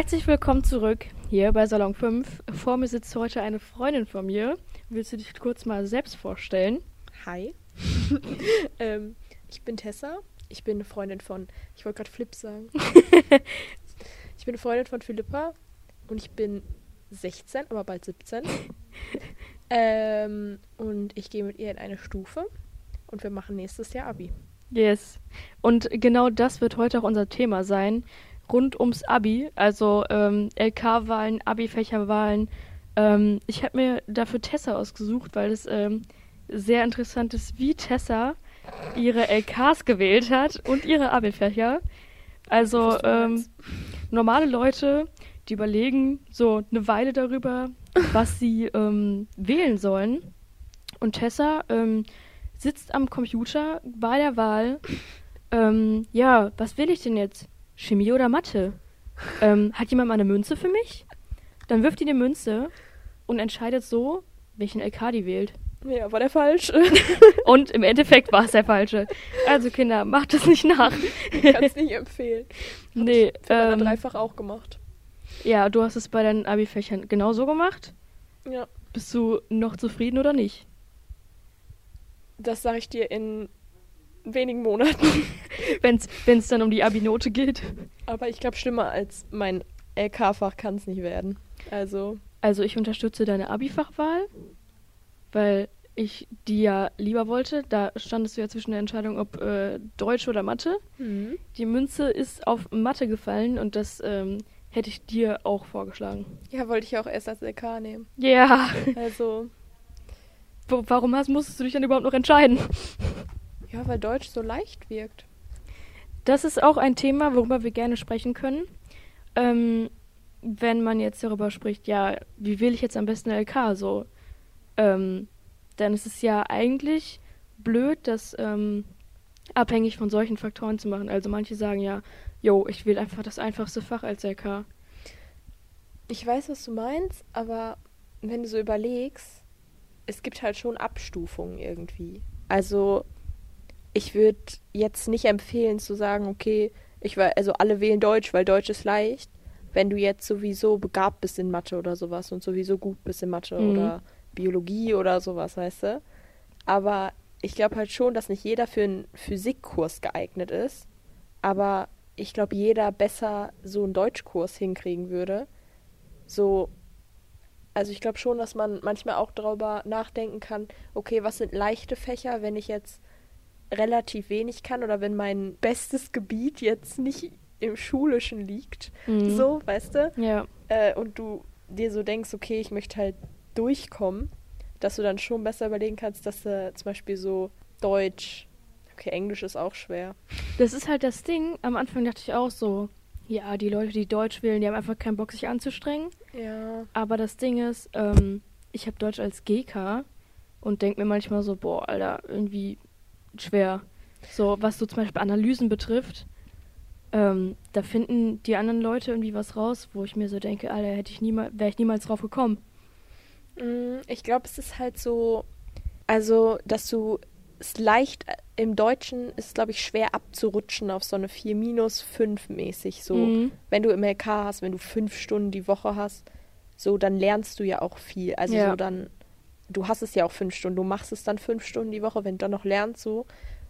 Herzlich willkommen zurück hier bei Salon 5. Vor mir sitzt heute eine Freundin von mir. Willst du dich kurz mal selbst vorstellen? Hi. ähm, ich bin Tessa. Ich bin eine Freundin von. Ich wollte gerade Flip sagen. ich bin eine Freundin von Philippa und ich bin 16, aber bald 17. ähm, und ich gehe mit ihr in eine Stufe und wir machen nächstes Jahr Abi. Yes. Und genau das wird heute auch unser Thema sein. Rund ums Abi, also ähm, LK-Wahlen, Abi-Fächerwahlen. Ähm, ich habe mir dafür Tessa ausgesucht, weil es ähm, sehr interessant ist, wie Tessa ihre LKs gewählt hat und ihre Abi-Fächer. Also ähm, normale Leute, die überlegen so eine Weile darüber, was sie ähm, wählen sollen. Und Tessa ähm, sitzt am Computer bei der Wahl. Ja, was will ich denn jetzt? Chemie oder Mathe? Ähm, hat jemand mal eine Münze für mich? Dann wirft die eine Münze und entscheidet so, welchen LK die wählt. Ja, war der falsch. Und im Endeffekt war es der falsche. Also Kinder, macht das nicht nach. Ich kann es nicht empfehlen. Hab nee, ich für ähm, dreifach auch gemacht. ja, du hast es bei deinen Abi-Fächern genauso gemacht. Ja, Bist du noch zufrieden oder nicht? das sage ich dir in wenigen Monaten. Wenn es dann um die Abi-Note geht. Aber ich glaube, schlimmer als mein LK-Fach kann es nicht werden. Also, Also ich unterstütze deine Abi-Fachwahl, weil ich die ja lieber wollte. Da standest du ja zwischen der Entscheidung, ob äh, Deutsch oder Mathe. Die Münze ist auf Mathe gefallen und das ähm, hätte ich dir auch vorgeschlagen. ja, wollte ich ja auch erst als LK nehmen. Ja, Also, Wo- warum hast, musstest du dich dann überhaupt noch entscheiden? Ja, weil Deutsch so leicht wirkt. Das ist auch ein Thema, worüber wir gerne sprechen können. Ähm, wenn man jetzt darüber spricht, ja, wie wähle ich jetzt am besten LK so? Ähm, dann ist es ja eigentlich blöd, das ähm, abhängig von solchen Faktoren zu machen. Also manche sagen ja, jo, ich wähle einfach das einfachste Fach als LK. Ich weiß, was du meinst, aber wenn du so überlegst, es gibt halt schon Abstufungen irgendwie. Also, ich würde jetzt nicht empfehlen zu sagen, okay, ich war, also alle wählen Deutsch, weil Deutsch ist leicht, wenn du jetzt sowieso begabt bist in Mathe oder sowas und sowieso gut bist in Mathe Mhm. oder Biologie oder sowas, weißt du? Aber ich glaube halt schon, dass nicht jeder für einen Physikkurs geeignet ist, aber ich glaube, jeder besser so einen Deutschkurs hinkriegen würde. So, also ich glaube schon, dass man manchmal auch darüber nachdenken kann, okay, was sind leichte Fächer, wenn ich jetzt relativ wenig kann oder wenn mein bestes Gebiet jetzt nicht im Schulischen liegt, Mhm. so, weißt du? Ja, Äh, und du dir so denkst, okay, ich möchte halt durchkommen, dass du dann schon besser überlegen kannst, dass du zum Beispiel so Deutsch, okay, Englisch ist auch schwer. das ist halt das Ding. Am Anfang dachte ich auch so, ja, die Leute, die Deutsch wählen, die haben einfach keinen Bock, sich anzustrengen. Ja. Aber das Ding ist, ähm, ich habe Deutsch als GK und denke mir manchmal so, boah, Alter, irgendwie schwer. So, was so zum Beispiel Analysen betrifft, ähm, da finden die anderen Leute irgendwie was raus, wo ich mir so denke, Alter, hätte ich niemals, wäre ich niemals drauf gekommen. Mm, Ich glaube, es ist halt so, also, dass du es leicht äh, im Deutschen ist, glaube ich, schwer abzurutschen auf so eine 4 minus 5 mäßig. So, Mhm. wenn du im LK hast, wenn du fünf Stunden die Woche hast, so, dann lernst du ja auch viel. Also Ja. so dann, du hast es ja auch fünf Stunden, du machst es dann fünf Stunden die Woche, wenn du dann noch lernst, so,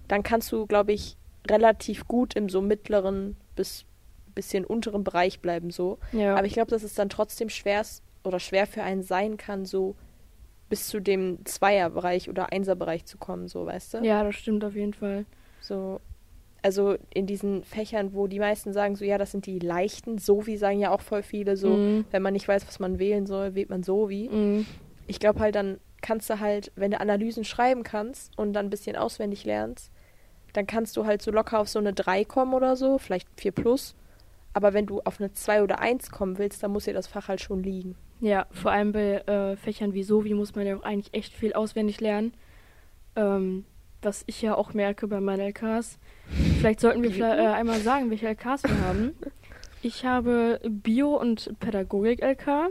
dann kannst du, glaube ich, relativ gut im so mittleren bis bisschen unteren Bereich bleiben, so. Ja. Aber ich glaube, dass es dann trotzdem schwer ist oder schwer für einen sein kann, so bis zu dem Zweierbereich oder Einserbereich zu kommen, so, weißt du? ja, das stimmt auf jeden Fall. So, also in diesen Fächern, wo die meisten sagen, so, ja, das sind die leichten, so wie sagen ja auch voll viele, so, Mhm. wenn man nicht weiß, was man wählen soll, wählt man so wie. Mhm. Ich glaube halt, dann kannst du halt, wenn du Analysen schreiben kannst und dann ein bisschen auswendig lernst, dann kannst du halt so locker auf so eine 3 kommen oder so, vielleicht 4 plus. Aber wenn du auf eine 2 oder 1 kommen willst, dann muss dir das Fach halt schon liegen. Ja, vor allem bei äh, Fächern wie Sovi muss man ja auch eigentlich echt viel auswendig lernen. Ähm, was ich ja auch merke bei meinen LKs. Vielleicht sollten wir vielleicht, äh, einmal sagen, welche LKs wir haben. Ich habe Bio- und Pädagogik-LK.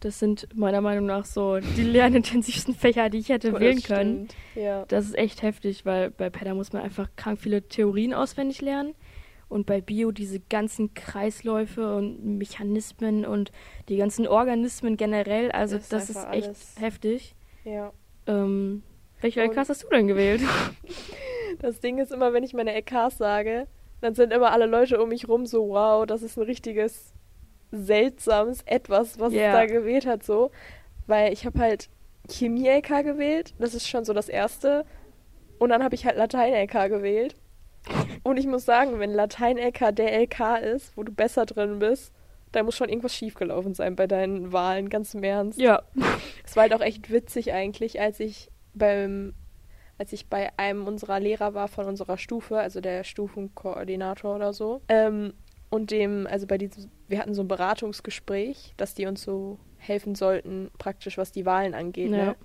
Das sind meiner Meinung nach so die lernintensivsten Fächer, die ich hätte Das wählen können. Ja. Das ist echt heftig, weil bei Päda muss man einfach krank viele Theorien auswendig lernen. Und bei Bio diese ganzen Kreisläufe und Mechanismen und die ganzen Organismen generell. Also Das ist das ist, einfach echt alles- heftig. Ja. Ähm, welche Und- LKs hast du denn gewählt? Das Ding ist immer, wenn ich meine LKs sage, dann sind immer alle Leute um mich rum so, wow, das ist ein richtiges seltsames Etwas, was Ja. es da gewählt hat, so. Weil ich habe halt Chemie-LK gewählt, das ist schon so das Erste. Und dann habe ich halt Latein-LK gewählt. Und ich muss sagen, wenn Latein-LK der LK ist, wo du besser drin bist, da muss schon irgendwas schiefgelaufen sein bei deinen Wahlen, ganz im Ernst. ja. Es war halt auch echt witzig eigentlich, als ich beim, als ich bei einem unserer Lehrer war von unserer Stufe, also der Stufenkoordinator oder so, ähm, und dem, also bei diesem, wir hatten so ein Beratungsgespräch, dass die uns so helfen sollten, praktisch was die Wahlen angeht. Ja. Ne?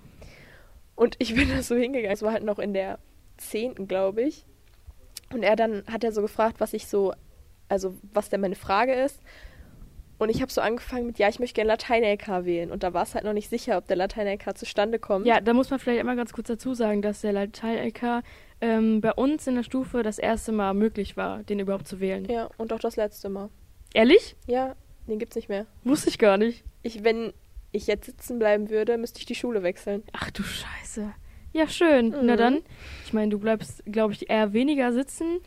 Und ich bin da so hingegangen, es war halt noch in der zehnten, glaube ich. Und er dann hat er so gefragt, was ich so, also was denn meine Frage ist. Und ich habe so angefangen mit, ja, ich möchte gerne Latein-LK wählen. Und da war es halt noch nicht sicher, ob der Latein-LK zustande kommt. Ja, da muss man vielleicht einmal ganz kurz dazu sagen, dass der Latein-LK ähm, bei uns in der Stufe das erste Mal möglich war, den überhaupt zu wählen. Ja, und auch das letzte Mal. Ehrlich? Ja, den gibt's nicht mehr. Wusste ich gar nicht. Ich, wenn ich jetzt sitzen bleiben würde, müsste ich die Schule wechseln. Ach du Scheiße. Ja, schön. Mhm. Na dann. Ich meine, du bleibst, glaube ich, eher weniger sitzen,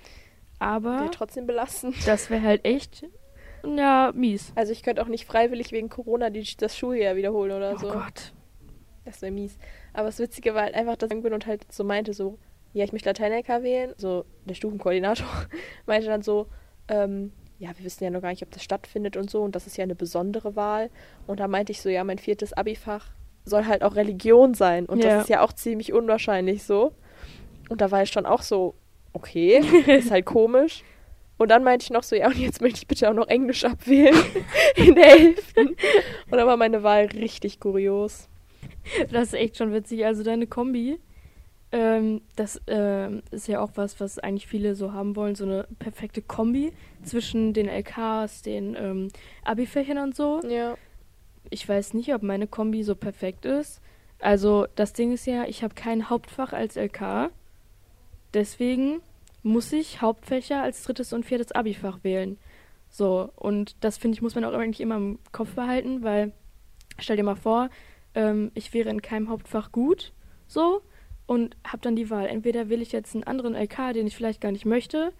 aber Wäre trotzdem belastend. das wäre halt echt, ja, mies. Also ich könnte auch nicht freiwillig wegen Corona die, das Schuljahr wiederholen oder Oh so. Gott. Das wäre mies. Aber das Witzige war halt einfach, dass ich bin und halt so meinte so, ja, ich möchte Latein-LK wählen. So, der Stufenkoordinator meinte dann so, ähm, ja, wir wissen ja noch gar nicht, ob das stattfindet und so. Und das ist ja eine besondere Wahl. Und da meinte ich so, ja, mein viertes Abifach soll halt auch Religion sein. Und Ja. das ist ja auch ziemlich unwahrscheinlich so. Und da war ich schon auch so, okay, ist halt komisch. Und dann meinte ich noch so, ja, und jetzt möchte ich bitte auch noch Englisch abwählen in der Hälfte. Und da war meine Wahl richtig kurios. Das ist echt schon witzig. Also deine Kombi, ähm, das ähm, ist ja auch was, was eigentlich viele so haben wollen, so eine perfekte Kombi zwischen den LKs, den ähm, Abi-Fächern und so. Ja. Ich weiß nicht, ob meine Kombi so perfekt ist. Also das Ding ist ja, ich habe kein Hauptfach als LK. Deswegen muss ich Hauptfächer als drittes und viertes Abi-Fach wählen. So, und das finde ich, muss man auch eigentlich immer im Kopf behalten, weil stell dir mal vor, ähm, ich wäre in keinem Hauptfach gut, so, und habe dann die Wahl. Entweder will ich jetzt einen anderen LK, den ich vielleicht gar nicht möchte,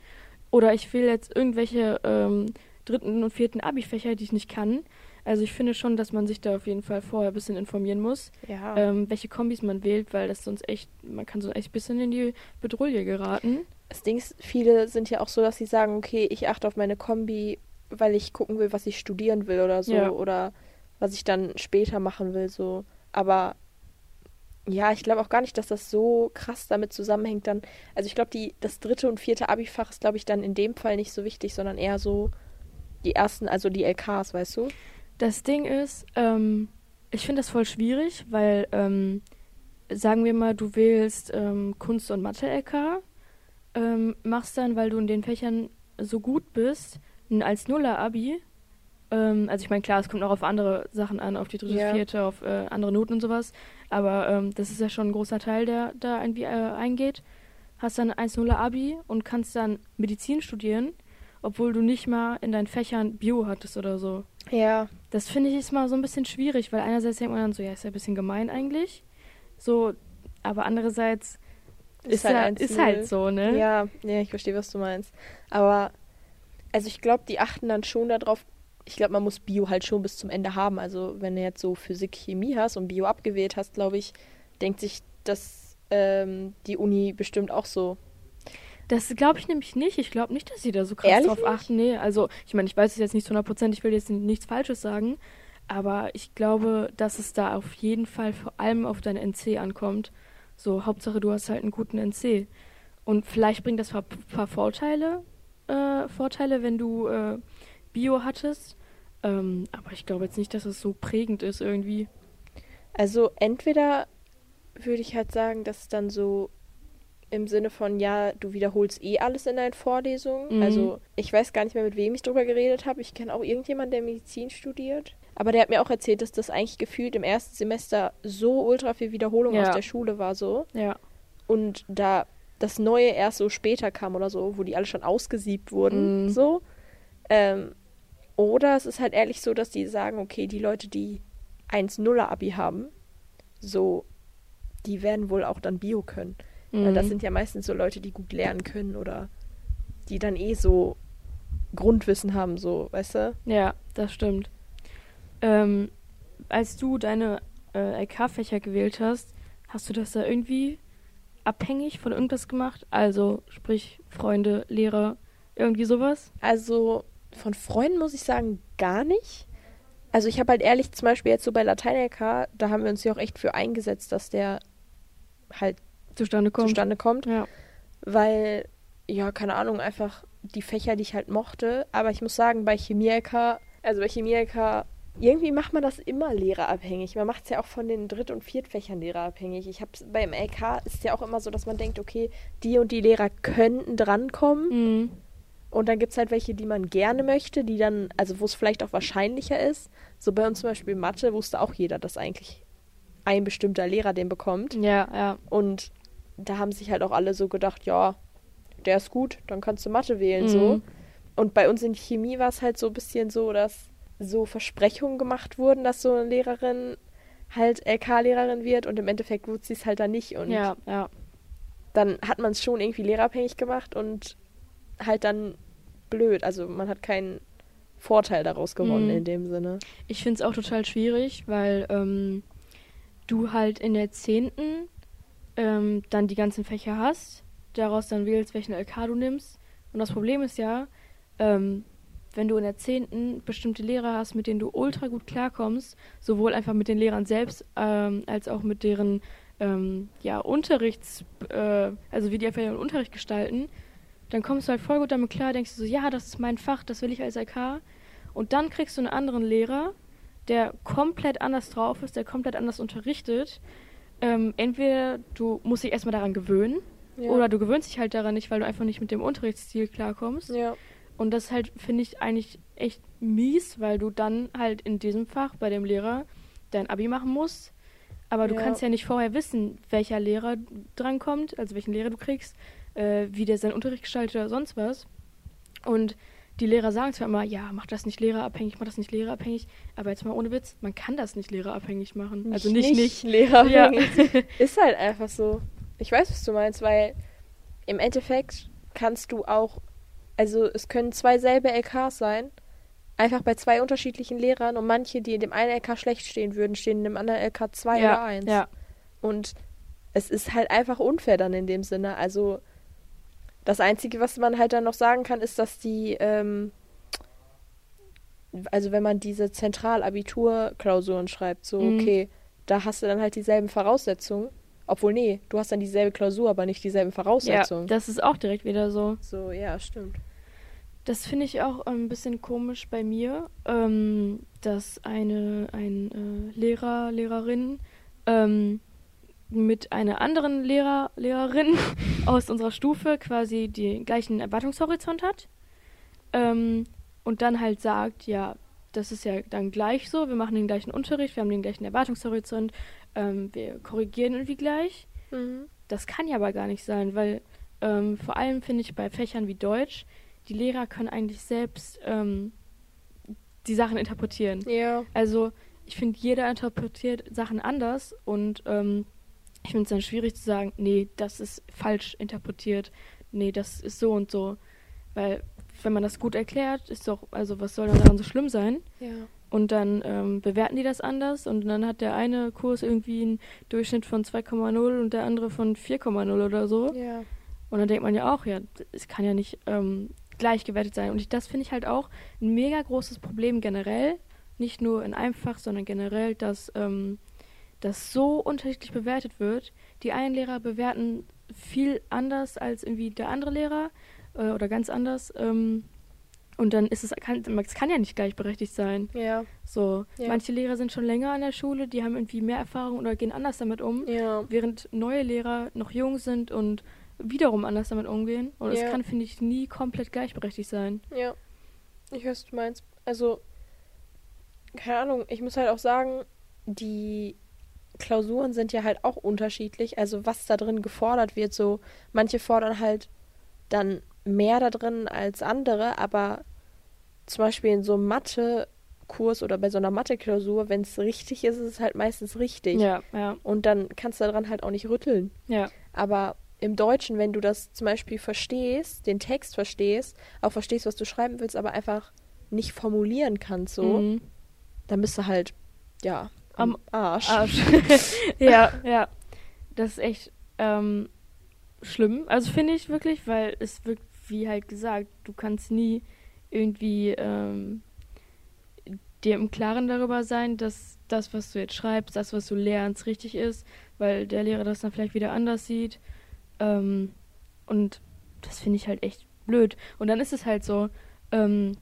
oder ich will jetzt irgendwelche ähm, dritten und vierten Abi-Fächer, die ich nicht kann. Also ich finde schon, dass man sich da auf jeden Fall vorher ein bisschen informieren muss, Ja. ähm, welche Kombis man wählt, weil das sonst echt, man kann so echt ein bisschen in die Bedrohung geraten. Das Ding ist, viele sind ja auch so, dass sie sagen, okay, ich achte auf meine Kombi, weil ich gucken will, was ich studieren will oder so. Ja. Oder was ich dann später machen will, so. Aber ja, ich glaube auch gar nicht, dass das so krass damit zusammenhängt dann. Also ich glaube, die, das dritte und vierte Abi-Fach ist, glaube ich, dann in dem Fall nicht so wichtig, sondern eher so die ersten, also die LKs, weißt du? Das Ding ist, ähm, ich finde das voll schwierig, weil, ähm, sagen wir mal, du wählst ähm, Kunst- und Mathe-LK, ähm, machst dann, weil du in den Fächern so gut bist, ein als Nuller-Abi. Ähm, also ich meine, klar, es kommt auch auf andere Sachen an, auf die dritte, Ja. vierte, auf äh, andere Noten und sowas. Aber ähm, das ist ja schon ein großer Teil, der da irgendwie äh, eingeht. Hast dann ein 1-0-Abi und kannst dann Medizin studieren, obwohl du nicht mal in deinen Fächern Bio hattest oder so. Ja. Das finde ich ist mal so ein bisschen schwierig, weil einerseits denkt man dann so, ja, ist ja ein bisschen gemein eigentlich. So, aber andererseits ist, halt ja, ein ist halt so, ne? Ja, ja, ich verstehe, was du meinst. Aber, also ich glaube, die achten dann schon darauf. Ich glaube, man muss Bio halt schon bis zum Ende haben. Also, wenn du jetzt so Physik, Chemie hast und Bio abgewählt hast, glaube ich, denkt sich das ähm, die Uni bestimmt auch so. Das glaube ich nämlich nicht. Ich glaube nicht, dass sie da so krass Ehrlich drauf nicht? achten. Nee, also ich meine, ich weiß es jetzt nicht zu 100 Prozent, ich will jetzt nichts Falsches sagen, aber ich glaube, dass es da auf jeden Fall vor allem auf dein NC ankommt. So, Hauptsache du hast halt einen guten NC. Und vielleicht bringt das ein paar, paar Vorteile, äh, Vorteile, wenn du äh, Bio hattest. Ähm, aber ich glaube jetzt nicht, dass es so prägend ist irgendwie. Also, entweder würde ich halt sagen, dass es dann so im Sinne von, ja, du wiederholst eh alles in deinen Vorlesungen. Mhm. Also, ich weiß gar nicht mehr, mit wem ich drüber geredet habe. Ich kenne auch irgendjemanden, der Medizin studiert. Aber der hat mir auch erzählt, dass das eigentlich gefühlt im ersten Semester so ultra viel Wiederholung Ja. aus der Schule war, so. Ja. Und da das Neue erst so später kam oder so, wo die alle schon ausgesiebt wurden, Mhm. so. Ähm, oder es ist halt ehrlich so, dass die sagen, okay, die Leute, die 1-0er Abi haben, so, die werden wohl auch dann Bio können. Weil das Mhm. sind ja meistens so Leute, die gut lernen können oder die dann eh so Grundwissen haben, so, weißt du? Ja, das stimmt. Ähm, als du deine äh, LK-Fächer gewählt hast, hast du das da irgendwie abhängig von irgendwas gemacht? Also, sprich, Freunde, Lehrer, irgendwie sowas? Also von Freunden muss ich sagen, gar nicht. Also ich habe halt ehrlich zum Beispiel jetzt so bei Latein-LK, da haben wir uns ja auch echt für eingesetzt, dass der halt Zustande kommt. zustande kommt. Ja. Weil, ja, keine Ahnung, einfach die Fächer, die ich halt mochte. Aber ich muss sagen, bei Chemie-LK, also bei Chemie-LK, irgendwie macht man das immer lehrerabhängig. Man macht es ja auch von den Dritt- und Viertfächern lehrerabhängig. Ich habe beim LK ist ja auch immer so, dass man denkt, okay, die und die Lehrer könnten drankommen. Mhm. Und dann gibt es halt welche, die man gerne möchte, die dann, also wo es vielleicht auch wahrscheinlicher ist. So bei uns zum Beispiel Mathe wusste auch jeder, dass eigentlich ein bestimmter Lehrer den bekommt. Ja, ja. Und da haben sich halt auch alle so gedacht, ja, der ist gut, dann kannst du Mathe wählen, Mhm. so. Und bei uns in Chemie war es halt so ein bisschen so, dass so Versprechungen gemacht wurden, dass so eine Lehrerin halt LK-Lehrerin wird und im Endeffekt wurde sie es halt dann nicht. Und Ja, ja. dann hat man es schon irgendwie lehrabhängig gemacht und halt dann blöd. Also man hat keinen Vorteil daraus gewonnen Mhm. in dem Sinne. Ich finde es auch total schwierig, weil ähm, du halt in der 10. Ähm, dann die ganzen Fächer hast, daraus dann wählst, welchen LK du nimmst. Und das Problem ist ja, ähm, wenn du in der 10. bestimmte Lehrer hast, mit denen du ultra gut klarkommst, sowohl einfach mit den Lehrern selbst, ähm, als auch mit deren ähm, ja, Unterrichts, äh, also wie die einfach ihren Unterricht gestalten, dann kommst du halt voll gut damit klar, denkst du so, ja, das ist mein Fach, das will ich als LK. Und dann kriegst du einen anderen Lehrer, der komplett anders drauf ist, der komplett anders unterrichtet. Ähm, entweder du musst dich erstmal daran gewöhnen, Ja. oder du gewöhnst dich halt daran nicht, weil du einfach nicht mit dem Unterrichtsstil klarkommst. ja. Und das halt, finde ich, eigentlich echt mies, weil du dann halt in diesem Fach bei dem Lehrer dein Abi machen musst. Aber du Ja. kannst ja nicht vorher wissen, welcher Lehrer drankommt, also welchen Lehrer du kriegst, äh, wie der seinen Unterricht gestaltet oder sonst was. Und die Lehrer sagen zwar immer, ja, mach das nicht lehrerabhängig, mach das nicht lehrerabhängig, aber jetzt mal ohne Witz, man kann das nicht lehrerabhängig machen. also nicht, nicht. lehrerabhängig. Ja. Ist halt einfach so. Ich weiß, was du meinst, weil im Endeffekt kannst du auch, also es können zwei selbe LKs sein, einfach bei zwei unterschiedlichen Lehrern und manche, die in dem einen LK schlecht stehen würden, stehen in dem anderen LK 2 ja, oder 1. ja, Und es ist halt einfach unfair dann in dem Sinne. Also das Einzige, was man halt dann noch sagen kann, ist, dass die, ähm, also wenn man diese Zentralabiturklausuren schreibt, so, Mhm. okay, da hast du dann halt dieselben Voraussetzungen. Obwohl, nee, du hast dann dieselbe Klausur, aber nicht dieselben ja, Voraussetzungen. das ist auch direkt wieder so. so, ja, stimmt. Das finde ich auch ein bisschen komisch bei mir, ähm, dass eine ein äh, Lehrer, Lehrerin ähm, mit einer anderen Lehrer, Lehrerin aus unserer Stufe quasi den gleichen Erwartungshorizont hat ähm, und dann halt sagt, ja, das ist ja dann gleich so, wir machen den gleichen Unterricht, wir haben den gleichen Erwartungshorizont, ähm, wir korrigieren irgendwie gleich. Mhm. Das kann ja aber gar nicht sein, weil ähm, vor allem finde ich bei Fächern wie Deutsch, die Lehrer können eigentlich selbst ähm, die Sachen interpretieren. Ja. Also ich finde, jeder interpretiert Sachen anders und ähm, ich finde es dann schwierig zu sagen, nee, das ist falsch interpretiert, nee, das ist so und so. Weil wenn man das gut erklärt, ist doch, also was soll dann daran so schlimm sein? Ja. Und dann ähm, bewerten die das anders und dann hat der eine Kurs irgendwie einen Durchschnitt von 2,0 und der andere von 4,0 oder so. Ja. Und dann denkt man ja auch, ja, es kann ja nicht ähm, gleich gewertet sein. Und ich, das finde ich halt auch ein mega großes Problem generell. Nicht nur in einem Fach, sondern generell, dass ähm, das so unterschiedlich bewertet wird. Die einen Lehrer bewerten viel anders als irgendwie der andere Lehrer äh, oder ganz anders. Ähm, und dann ist es, kann, es kann ja nicht gleichberechtigt sein. Ja. So, Ja. manche Lehrer sind schon länger an der Schule, die haben irgendwie mehr Erfahrung oder gehen anders damit um Ja. während neue Lehrer noch jung sind und wiederum anders damit umgehen. Und es Ja. kann, finde ich, nie komplett gleichberechtigt sein. Ja. Ich weiß, was du meinst. Also, keine Ahnung, ich muss halt auch sagen, die Klausuren sind ja halt auch unterschiedlich. Also was da drin gefordert wird, so manche fordern halt dann mehr da drin als andere, aber zum Beispiel in so einem Mathe-Kurs oder bei so einer Mathe-Klausur, wenn es richtig ist, ist es halt meistens richtig. Ja, ja, Und dann kannst du daran halt auch nicht rütteln. ja. Aber im Deutschen, wenn du das zum Beispiel verstehst, den Text verstehst, auch verstehst, was du schreiben willst, aber einfach nicht formulieren kannst, so, Mhm. dann bist du halt, ja, am Arsch. Arsch. ja, ja. Das ist echt ähm, schlimm. Also finde ich wirklich, weil es wirkt, wie halt gesagt, du kannst nie irgendwie ähm, dir im Klaren darüber sein, dass das, was du jetzt schreibst, das, was du lernst, richtig ist, weil der Lehrer das dann vielleicht wieder anders sieht. Ähm, und das finde ich halt echt blöd. Und dann ist es halt so, ähm,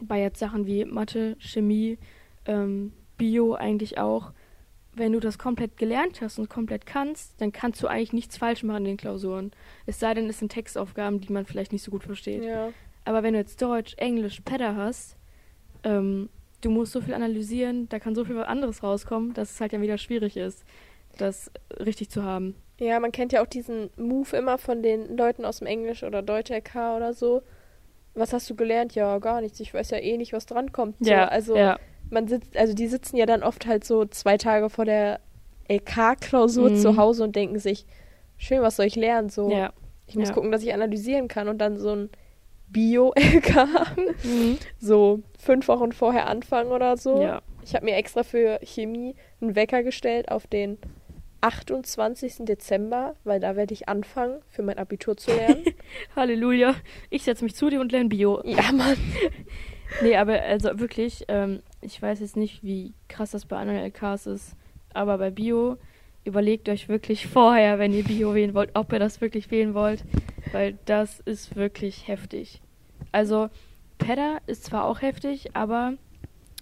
bei jetzt Sachen wie Mathe, Chemie, ähm, Bio eigentlich auch, wenn du das komplett gelernt hast und komplett kannst, dann kannst du eigentlich nichts falsch machen in den Klausuren. Es sei denn, es sind Textaufgaben, die man vielleicht nicht so gut versteht. ja. Aber wenn du jetzt Deutsch, Englisch, Pedder hast, ähm, du musst so viel analysieren, da kann so viel was anderes rauskommen, dass es halt dann wieder schwierig ist, das richtig zu haben. Ja, man kennt ja auch diesen Move immer von den Leuten aus dem Englisch oder Deutsch LK oder so. Was hast du gelernt? Ja, gar nichts. Ich weiß ja eh nicht, was drankommt. So, Ja, also ja. Man sitzt, also die sitzen ja dann oft halt so zwei Tage vor der LK-Klausur Mhm. zu Hause und denken sich, schön, was soll ich lernen? So, ja. ich muss ja. gucken, dass ich analysieren kann und dann so ein Bio-LK Mhm. so fünf Wochen vorher anfangen oder so. Ja. Ich habe mir extra für Chemie einen Wecker gestellt auf den 28. Dezember, weil da werde ich anfangen, für mein Abitur zu lernen. Halleluja. Ich setze mich zu dir und lerne Bio. ja, Mann. Nee, aber also wirklich, ähm, ich weiß jetzt nicht, wie krass das bei anderen LKs ist, aber bei Bio überlegt euch wirklich vorher, wenn ihr Bio wählen wollt, ob ihr das wirklich wählen wollt, weil das ist wirklich heftig. Also, Pedda ist zwar auch heftig, aber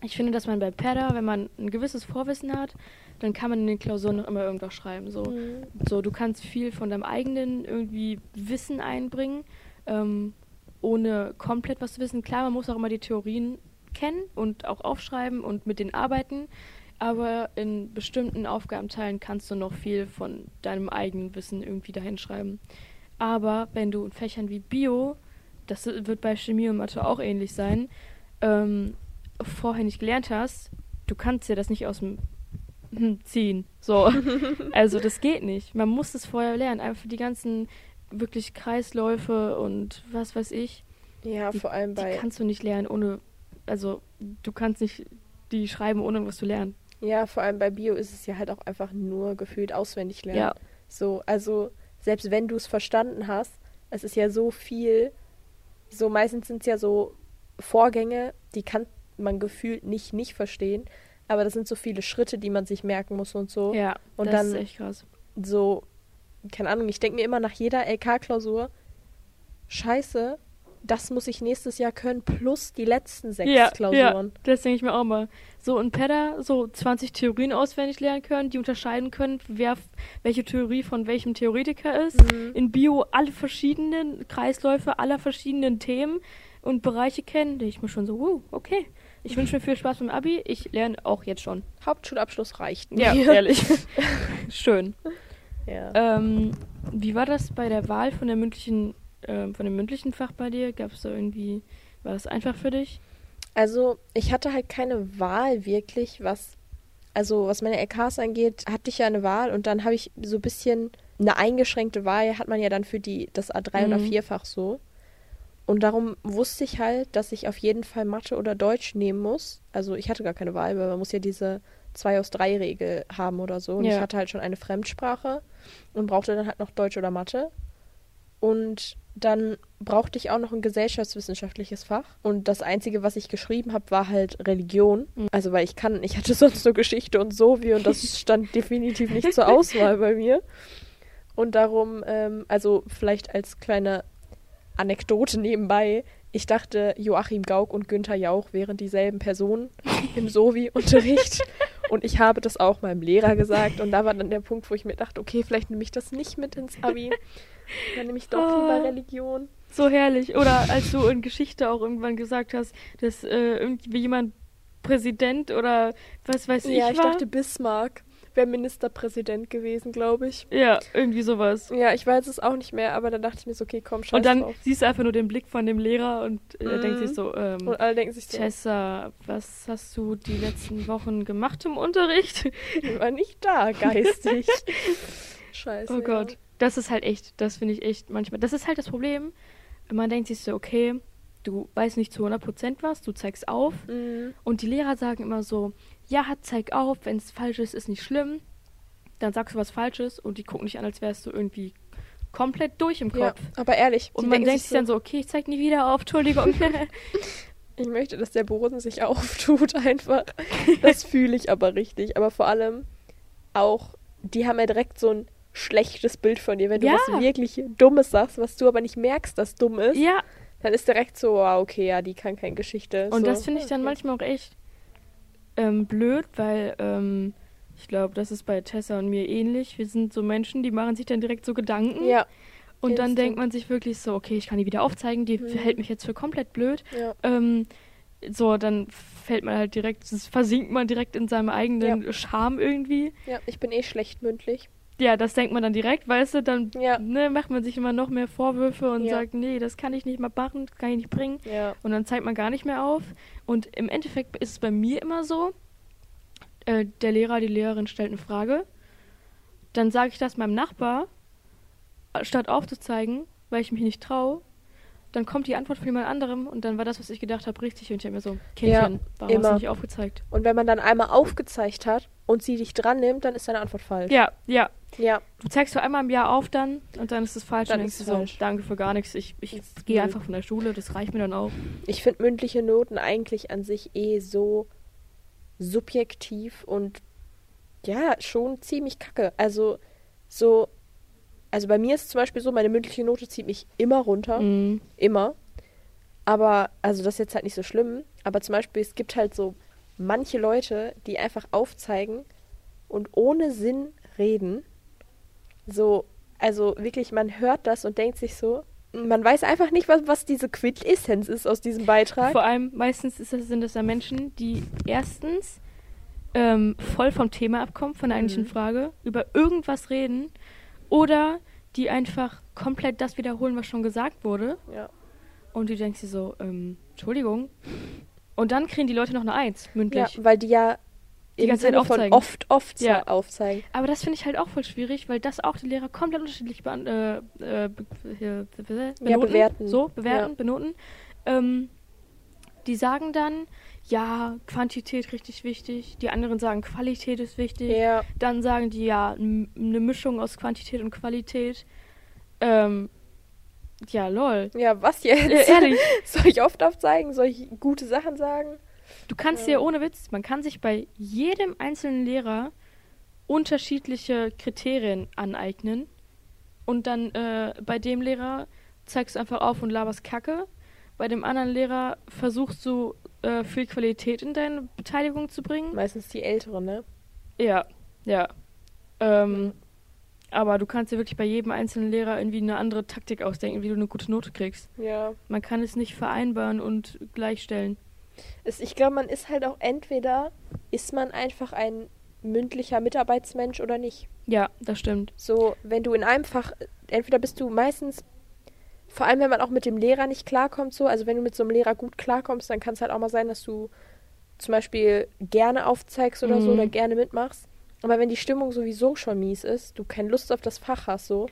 ich finde, dass man bei Pedda, wenn man ein gewisses Vorwissen hat, dann kann man in den Klausuren noch immer irgendwas schreiben. So, Mhm. so du kannst viel von deinem eigenen irgendwie Wissen einbringen, ähm, ohne komplett was zu wissen. Klar, man muss auch immer die Theorien kennen und auch aufschreiben und mit denen arbeiten, aber in bestimmten Aufgabenteilen kannst du noch viel von deinem eigenen Wissen irgendwie dahin schreiben. Aber wenn du in Fächern wie Bio, das wird bei Chemie und Mathe auch ähnlich sein, ähm, vorher nicht gelernt hast, du kannst dir das nicht aus dem hm, ziehen. So. also das geht nicht. Man muss es vorher lernen. Einfach die ganzen wirklich Kreisläufe und was weiß ich. Ja, vor allem Die bei. kannst du nicht lernen ohne. Also du kannst nicht die schreiben, ohne was zu lernen. Ja, vor allem bei Bio ist es ja halt auch einfach nur gefühlt auswendig lernen. Ja. So, also selbst wenn du es verstanden hast, es ist ja so viel, so meistens sind es ja so Vorgänge, die kann man gefühlt nicht nicht verstehen, aber das sind so viele Schritte, die man sich merken muss und so. Ja. Und das dann- ist echt krass. So, keine Ahnung, ich denke mir immer nach jeder LK-Klausur, scheiße, das muss ich nächstes Jahr können, plus die letzten sechs Ja, Klausuren. Das denke ich mir auch mal. So ein Pedder, so 20 Theorien auswendig lernen können, die unterscheiden können, wer welche Theorie von welchem Theoretiker ist. Mhm. In Bio alle verschiedenen Kreisläufe aller verschiedenen Themen und Bereiche kennen. Da ich mir schon so, uh, okay. Ich wünsche mir viel Spaß beim Abi. Ich lerne auch jetzt schon. Hauptschulabschluss reicht Ja, mir. ehrlich. Schön. Ja. Ähm, wie war das bei der Wahl von der mündlichen, ähm, von dem mündlichen Fach bei dir? Gab es da irgendwie, war das einfach für dich? Also, ich hatte halt keine Wahl wirklich, was, also was meine LKs angeht, hatte ich ja eine Wahl und dann habe ich so ein bisschen eine eingeschränkte Wahl, hat man ja dann für die, das A3 und Mhm. A4-Fach so. Und darum wusste ich halt, dass ich auf jeden Fall Mathe oder Deutsch nehmen muss. Also ich hatte gar keine Wahl, weil man muss ja diese 2 aus 3 Regel haben oder so. Und ich Ja. hatte halt schon eine Fremdsprache und brauchte dann halt noch Deutsch oder Mathe. Und dann brauchte ich auch noch ein gesellschaftswissenschaftliches Fach. Und das Einzige, was ich geschrieben habe, war halt Religion. Mhm. Also weil ich kann, ich hatte sonst nur Geschichte und so wie und das stand definitiv nicht zur Auswahl bei mir. Und darum, ähm, also vielleicht als kleine Anekdote nebenbei, ich dachte, Joachim Gauck und Günther Jauch wären dieselben Personen im Sovi-Unterricht. Und ich habe das auch meinem Lehrer gesagt. Und da war dann der Punkt, wo ich mir dachte, okay, vielleicht nehme ich das nicht mit ins Abi. Dann nehme ich doch Oh. lieber Religion. So herrlich. Oder als du in Geschichte auch irgendwann gesagt hast, dass äh, irgendwie jemand Präsident oder was weiß ich Ja, ich war. dachte Bismarck. Wäre Ministerpräsident gewesen, glaube ich. Ja, irgendwie sowas. Ja, ich weiß es auch nicht mehr, aber dann dachte ich mir so, okay, komm, scheiß Und dann drauf. siehst du einfach nur den Blick von dem Lehrer und er Mhm. denkt sich so, ähm, Und alle denken sich so, Tessa, was hast du die letzten Wochen gemacht im Unterricht? ich war nicht da, geistig. Scheiße. Oh Gott. Das ist halt echt, das finde ich echt manchmal. Das ist halt das Problem. Man denkt sich so, okay, du weißt nicht zu 100% was, du zeigst auf. Ja. Mhm. Und die Lehrer sagen immer so, ja, zeig auf, wenn es falsch ist, ist nicht schlimm. Dann sagst du was Falsches und die gucken dich an, als wärst du irgendwie komplett durch im Ja, Kopf. aber ehrlich, Und man denkt sich dann so, okay, ich zeig nie wieder auf, Entschuldigung. Ich möchte, dass der Boden sich auftut einfach. Das fühle ich aber richtig. Aber vor allem auch, die haben ja direkt so ein schlechtes Bild von dir. Wenn du Ja. was wirklich Dummes sagst, was du aber nicht merkst, dass dumm ist, ja, dann ist direkt so, ah, okay, ja, die kann keine Geschichte. und so. das finde ich dann okay. manchmal auch echt ähm, blöd, weil ähm, ich glaube, das ist bei Tessa und mir ähnlich. Wir sind so Menschen, die machen sich dann direkt so Gedanken. Ja, Und dann denkt man sich wirklich so, okay, ich kann die wieder aufzeigen, die Mhm. hält mich jetzt für komplett blöd. ja. Ähm, so, dann fällt man halt direkt, versinkt man direkt in seinem eigenen Charme irgendwie. Ja, ich bin eh schlecht mündlich. Ja, das denkt man dann direkt, weißt du, dann Ja. ne, macht man sich immer noch mehr Vorwürfe und Ja. sagt, nee, das kann ich nicht mal machen, das kann ich nicht bringen. Ja. Und dann zeigt man gar nicht mehr auf. Und im Endeffekt ist es bei mir immer so, äh, der Lehrer, die Lehrerin stellt eine Frage, dann sage ich das meinem Nachbar, äh, statt aufzuzeigen, weil ich mich nicht traue. Dann kommt die Antwort von jemand anderem und dann war das, was ich gedacht habe, richtig. Und ich habe mir so, Kindchen, warum hast immer. du nicht aufgezeigt? Und wenn man dann einmal aufgezeigt hat und sie dich dran nimmt, dann ist deine Antwort falsch. Ja, ja. Ja. Du zeigst du einmal im Jahr auf dann und dann ist es falsch. Dann Dann ist denkst es du falsch. so, danke für gar nichts. Ich, ich gehe einfach von der Schule, das reicht mir dann auch. Ich finde mündliche Noten eigentlich an sich eh so subjektiv und ja, schon ziemlich kacke. Also so, also bei mir ist es zum Beispiel so, meine mündliche Note zieht mich immer runter. Mhm. Immer. Aber, also das ist jetzt halt nicht so schlimm. Aber zum Beispiel, es gibt halt so manche Leute, die einfach aufzeigen und ohne Sinn reden. So, also wirklich, man hört das und denkt sich so, man weiß einfach nicht, was, was diese Quintessenz ist aus diesem Beitrag. Vor allem meistens ist das, sind das ja Menschen, die erstens ähm, voll vom Thema abkommen, von der eigentlichen Mhm. Frage, über irgendwas reden oder die einfach komplett das wiederholen, was schon gesagt wurde. Ja. Und du denkst dir so, ähm, Entschuldigung. Und dann kriegen die Leute noch eine Eins, ja, mündlich. weil die ja Die ganze Zeit aufzeigen. oft, oft Ja. aufzeigen. Aber das finde ich halt auch voll schwierig, weil das auch die Lehrer komplett unterschiedlich äh, äh, be benoten. bewerten. So, bewerten, Ja. benoten. Ähm, die sagen dann, ja, Quantität richtig wichtig. Die anderen sagen, Qualität ist wichtig. Ja, Dann sagen die, ja, eine Mischung aus Quantität und Qualität. Ähm, ja, lol. ja, was jetzt? Äh, ehrlich, Soll ich oft aufzeigen? Soll ich gute Sachen sagen? du kannst Ja. dir ohne Witz, man kann sich bei jedem einzelnen Lehrer unterschiedliche Kriterien aneignen. Und dann äh, bei dem Lehrer zeigst du einfach auf und laberst Kacke. Bei dem anderen Lehrer versuchst du äh, viel Qualität in deine Beteiligung zu bringen. Meistens die Älteren, ne? Ja, ja. Ähm, aber du kannst dir wirklich bei jedem einzelnen Lehrer irgendwie eine andere Taktik ausdenken, wie du eine gute Note kriegst. Ja. Man kann es nicht vereinbaren und gleichstellen. Es, ich glaube, man ist halt auch entweder, ist man einfach ein mündlicher Mitarbeitsmensch oder nicht. Ja, das stimmt. So, wenn du in einem Fach, entweder bist du meistens, vor allem wenn man auch mit dem Lehrer nicht klarkommt, so, also wenn du mit so einem Lehrer gut klarkommst, dann kann es halt auch mal sein, dass du zum Beispiel gerne aufzeigst oder so Mhm. oder gerne mitmachst. Aber wenn die Stimmung sowieso schon mies ist, du keine Lust auf das Fach hast, so,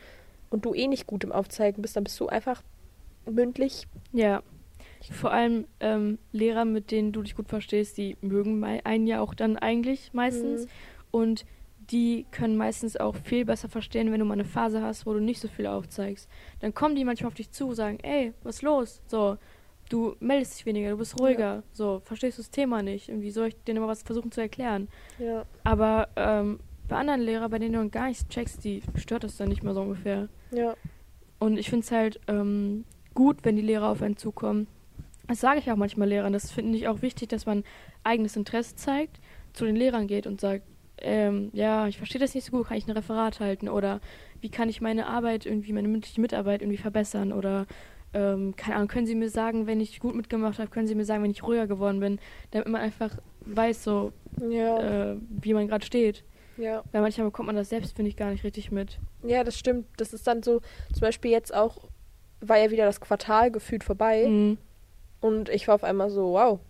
und du eh nicht gut im Aufzeigen bist, dann bist du einfach mündlich. Ja. Vor allem ähm, Lehrer, mit denen du dich gut verstehst, die mögen einen ja auch dann eigentlich meistens. Mhm. Und die können meistens auch viel besser verstehen, wenn du mal eine Phase hast, wo du nicht so viel aufzeigst. Dann kommen die manchmal auf dich zu, sagen, ey, was ist los? So, du meldest dich weniger, du bist ruhiger. So, verstehst du das Thema nicht? Irgendwie soll ich dir mal was versuchen zu erklären. Ja. Aber ähm, bei anderen Lehrern, bei denen du gar nichts checkst, die stört das dann nicht mehr so ungefähr. Ja. Und ich finde es halt ähm, gut, wenn die Lehrer auf einen zukommen. Das sage ich auch manchmal Lehrern. Das finde ich auch wichtig, dass man eigenes Interesse zeigt, zu den Lehrern geht und sagt, ähm, ja, ich verstehe das nicht so gut, kann ich ein Referat halten? Oder wie kann ich meine Arbeit irgendwie, meine mündliche Mitarbeit irgendwie verbessern? Oder ähm, keine Ahnung, können Sie mir sagen, wenn ich gut mitgemacht habe, können Sie mir sagen, wenn ich ruhiger geworden bin, damit man einfach weiß, so Ja. äh, wie man gerade steht. Ja. Weil manchmal bekommt man das selbst, finde ich, gar nicht richtig mit. Ja, das stimmt. Das ist dann so, zum Beispiel jetzt auch, war ja wieder das Quartal gefühlt vorbei. Mhm. Und ich war auf einmal so, wow,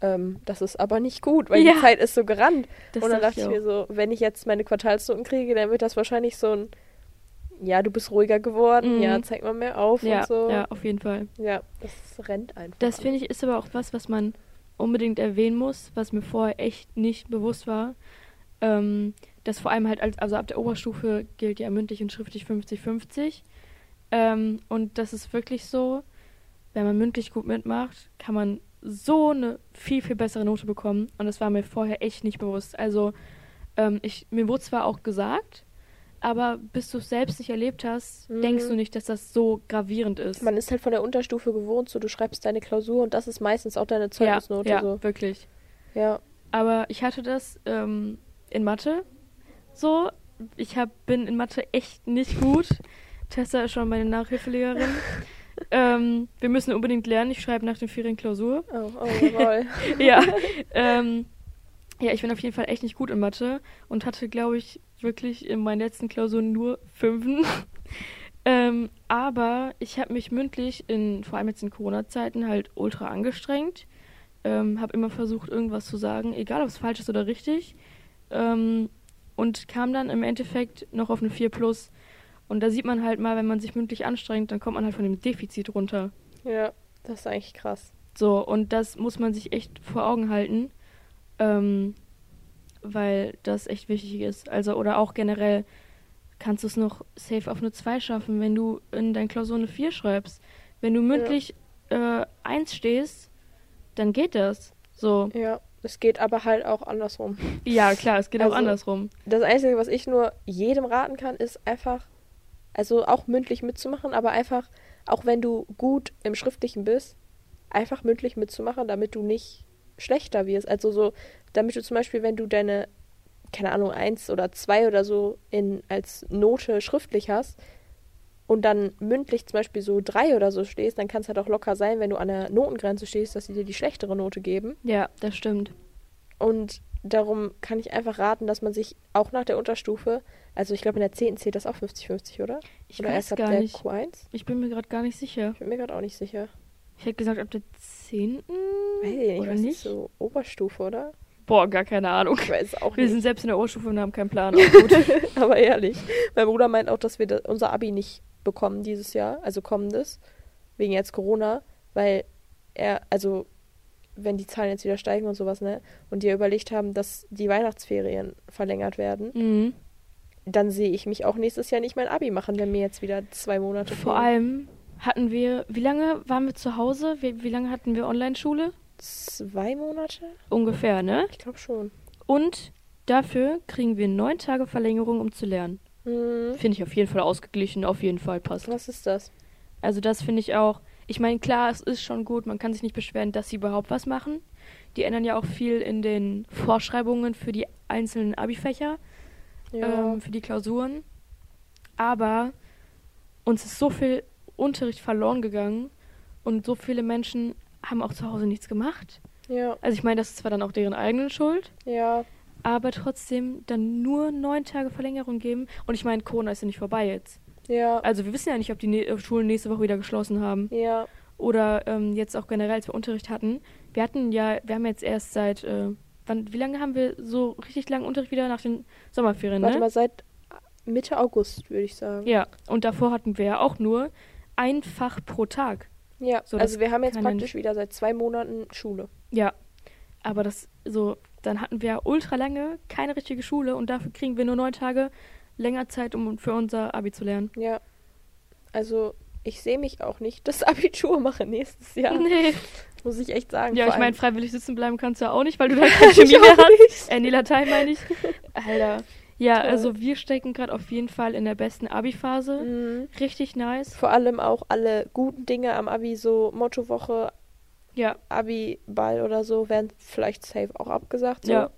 ähm, das ist aber nicht gut, weil Ja. die Zeit ist so gerannt. Das und dann dachte ich auch. mir so, wenn ich jetzt meine Quartalsnoten kriege, dann wird das wahrscheinlich so ein, ja, du bist ruhiger geworden, Mhm. ja, zeig mal mehr auf Ja, und so. ja, auf jeden Fall. Ja, das rennt einfach. Das finde ich ist aber auch was, was man unbedingt erwähnen muss, was mir vorher echt nicht bewusst war. Ähm, dass vor allem halt, als, also ab der Oberstufe gilt ja mündlich und schriftlich 50-50. Ähm, und das ist wirklich so, wenn man mündlich gut mitmacht, kann man so eine viel, viel bessere Note bekommen. Und das war mir vorher echt nicht bewusst. Also, ähm, ich, mir wurde zwar auch gesagt, aber bis du es selbst nicht erlebt hast, Mhm. denkst du nicht, dass das so gravierend ist. Man ist halt von der Unterstufe gewohnt, so du schreibst deine Klausur und das ist meistens auch deine Zeugnisnote. ja, so. wirklich. Ja. Aber ich hatte das ähm, in Mathe so. Ich hab, bin in Mathe echt nicht gut. Tessa ist schon meine Nachhilfelehrerin. ähm, wir müssen unbedingt lernen. Ich schreibe nach den Ferien Klausur. Oh, oh jawohl. ja. Ähm, ja, ich bin auf jeden Fall echt nicht gut in Mathe und hatte, glaube ich, wirklich in meinen letzten Klausuren nur Fünfen. ähm, aber ich habe mich mündlich, in, vor allem jetzt in Corona-Zeiten, halt ultra angestrengt. Ähm, habe immer versucht, irgendwas zu sagen, egal ob es falsch ist oder richtig. Ähm, und kam dann im Endeffekt noch auf eine 4 plus. Und da sieht man halt mal, wenn man sich mündlich anstrengt, dann kommt man halt von dem Defizit runter. ja, das ist eigentlich krass. So, und das muss man sich echt vor Augen halten, ähm, weil das echt wichtig ist. Also, oder auch generell kannst du es noch safe auf eine 2 schaffen, wenn du in deiner Klausur eine 4 schreibst. Wenn du mündlich äh, 1 stehst, dann geht das. So. Ja, es geht aber halt auch andersrum. Ja, klar, es geht auch Also- andersrum. Das Einzige, was ich nur jedem raten kann, ist einfach, also auch mündlich mitzumachen, aber einfach, auch wenn du gut im Schriftlichen bist, einfach mündlich mitzumachen, damit du nicht schlechter wirst. Also so, damit du zum Beispiel, wenn du deine, keine Ahnung, eins oder zwei oder so in, als Note schriftlich hast und dann mündlich zum Beispiel so drei oder so stehst, dann kann es halt auch locker sein, wenn du an der Notengrenze stehst, dass sie dir die schlechtere Note geben. Ja, das stimmt. Und darum kann ich einfach raten, dass man sich auch nach der Unterstufe, also ich glaube in der 10. zählt das auch 50-50, oder? Ich oder weiß erst ab gar der nicht. Q1? Ich bin mir gerade gar nicht sicher. Ich bin mir gerade auch nicht sicher. Ich hätte gesagt, ab der 10. Weiß ich nicht, oder was nicht? ist so Oberstufe, oder? Boah, gar keine Ahnung. Ich weiß auch Wir nicht. sind selbst in der Oberstufe und haben keinen Plan. Aber. Aber ehrlich, mein Bruder meint auch, dass wir da, unser Abi nicht bekommen dieses Jahr, also kommendes, wegen jetzt Corona, weil er, also wenn die Zahlen jetzt wieder steigen und sowas, ne, und die ja überlegt haben, dass die Weihnachtsferien verlängert werden, mhm. Dann sehe ich mich auch nächstes Jahr nicht mein Abi machen, wenn mir jetzt wieder zwei Monate Vor fehlen. allem hatten wir, wie lange waren wir zu Hause? Wie, wie lange hatten wir Online-Schule? Zwei Monate? Ungefähr, ne? Ich glaube schon. Und dafür kriegen wir neun Tage Verlängerung, um zu lernen. Hm. Finde ich auf jeden Fall ausgeglichen, auf jeden Fall passt. Was ist das? Also das finde ich auch. Ich meine, klar, es ist schon gut, man kann sich nicht beschweren, dass sie überhaupt was machen. Die ändern ja auch viel in den Vorschreibungen für die einzelnen Abi-Fächer, Ja. ähm, für die Klausuren. Aber uns ist so viel Unterricht verloren gegangen und so viele Menschen haben auch zu Hause nichts gemacht. ja. Also ich meine, das ist zwar dann auch deren eigene Schuld, Ja. aber trotzdem dann nur neun Tage Verlängerung geben. Und ich meine, Corona ist ja nicht vorbei jetzt. Ja. Also wir wissen ja nicht, ob die ne Schulen nächste Woche wieder geschlossen haben Ja. oder ähm, jetzt auch generell, als wir Unterricht hatten. Wir hatten ja, wir haben jetzt erst seit, äh, wann, wie lange haben wir so richtig langen Unterricht wieder nach den Sommerferien, Warte ne? mal, seit Mitte August, würde ich sagen. Ja, und davor hatten wir ja auch nur ein Fach pro Tag. Ja. So, also wir haben jetzt praktisch wieder seit zwei Monaten Schule. Ja, aber das so, dann hatten wir ultra lange keine richtige Schule und dafür kriegen wir nur neun Tage länger Zeit, um für unser Abi zu lernen. Ja. Also ich sehe mich auch nicht das Abitur machen nächstes Jahr. Nee. Muss ich echt sagen. Ja, ich meine, freiwillig sitzen bleiben kannst du ja auch nicht, weil du da keine Chemie mehr hast. Äh, nee, Latein meine ich. Alter. Ja, Toll. also wir stecken gerade auf jeden Fall in der besten Abi-Phase. Mhm. Richtig nice. Vor allem auch alle guten Dinge am Abi, so Mottowoche, Ja, Abi-Ball oder so, werden vielleicht safe auch abgesagt. So. Ja.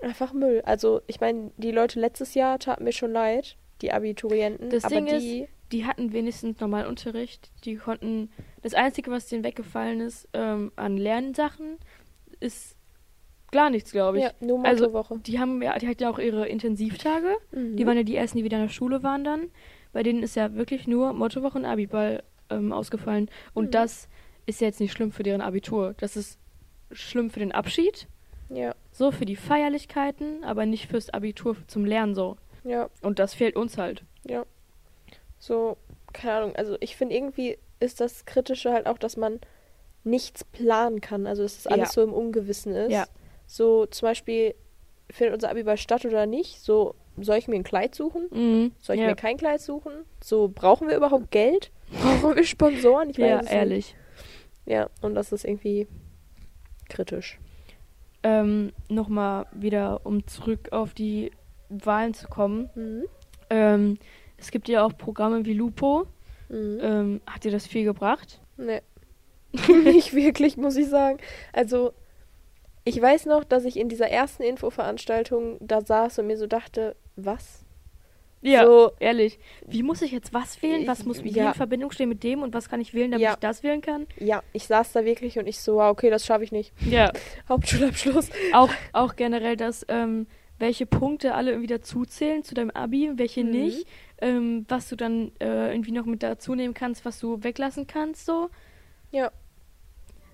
Einfach Müll. Also, ich meine, die Leute letztes Jahr taten mir schon leid, die Abiturienten. Das aber Ding die, die hatten wenigstens normalen Unterricht. Die konnten. Das Einzige, was denen weggefallen ist ähm, an Lernsachen, ist, gar nichts, glaube ich. Ja, nur Also, Mottowoche. Die haben ja, die hatten ja auch ihre Intensivtage. Mhm. Die waren ja die ersten, die wieder in der Schule waren dann. Bei denen ist ja wirklich nur Mottowoche und Abiball ähm, ausgefallen. Und Mhm. das ist jetzt nicht schlimm für deren Abitur. Das ist schlimm für den Abschied, ja, so für die Feierlichkeiten, aber nicht fürs Abitur zum Lernen so. ja, Und das fehlt uns halt. ja. So, keine Ahnung. Also ich finde irgendwie ist das Kritische halt auch, dass man nichts planen kann. Also dass das alles Ja. so im Ungewissen ist. Ja. So zum Beispiel, findet unser Abiball statt oder nicht? So, soll ich mir ein Kleid suchen? Mhm. Soll ich ja. mir kein Kleid suchen? So, brauchen wir überhaupt Geld? Brauchen wir Sponsoren? Ich weiß ja, es nicht. ehrlich. Ja, und das ist irgendwie kritisch. Ähm, Nochmal wieder, um zurück auf die Wahlen zu kommen. Mhm. Ähm, es gibt ja auch Programme wie Lupo. Mhm. Ähm, hat dir das viel gebracht? Nee. nicht wirklich, muss ich sagen. Also, ich weiß noch, dass ich in dieser ersten Infoveranstaltung da saß und mir so dachte, was? So, ehrlich. Wie muss ich jetzt was wählen? Was muss wie Ja. in Verbindung stehen mit dem und was kann ich wählen, damit Ja. ich das wählen kann? ja, ich saß da wirklich und ich so, okay, das schaffe ich nicht. Ja. Hauptschulabschluss. auch, auch generell, dass ähm, welche Punkte alle irgendwie dazuzählen zu deinem Abi, welche Mhm. nicht. Ähm, was du dann äh, irgendwie noch mit dazu nehmen kannst, was du weglassen kannst, so.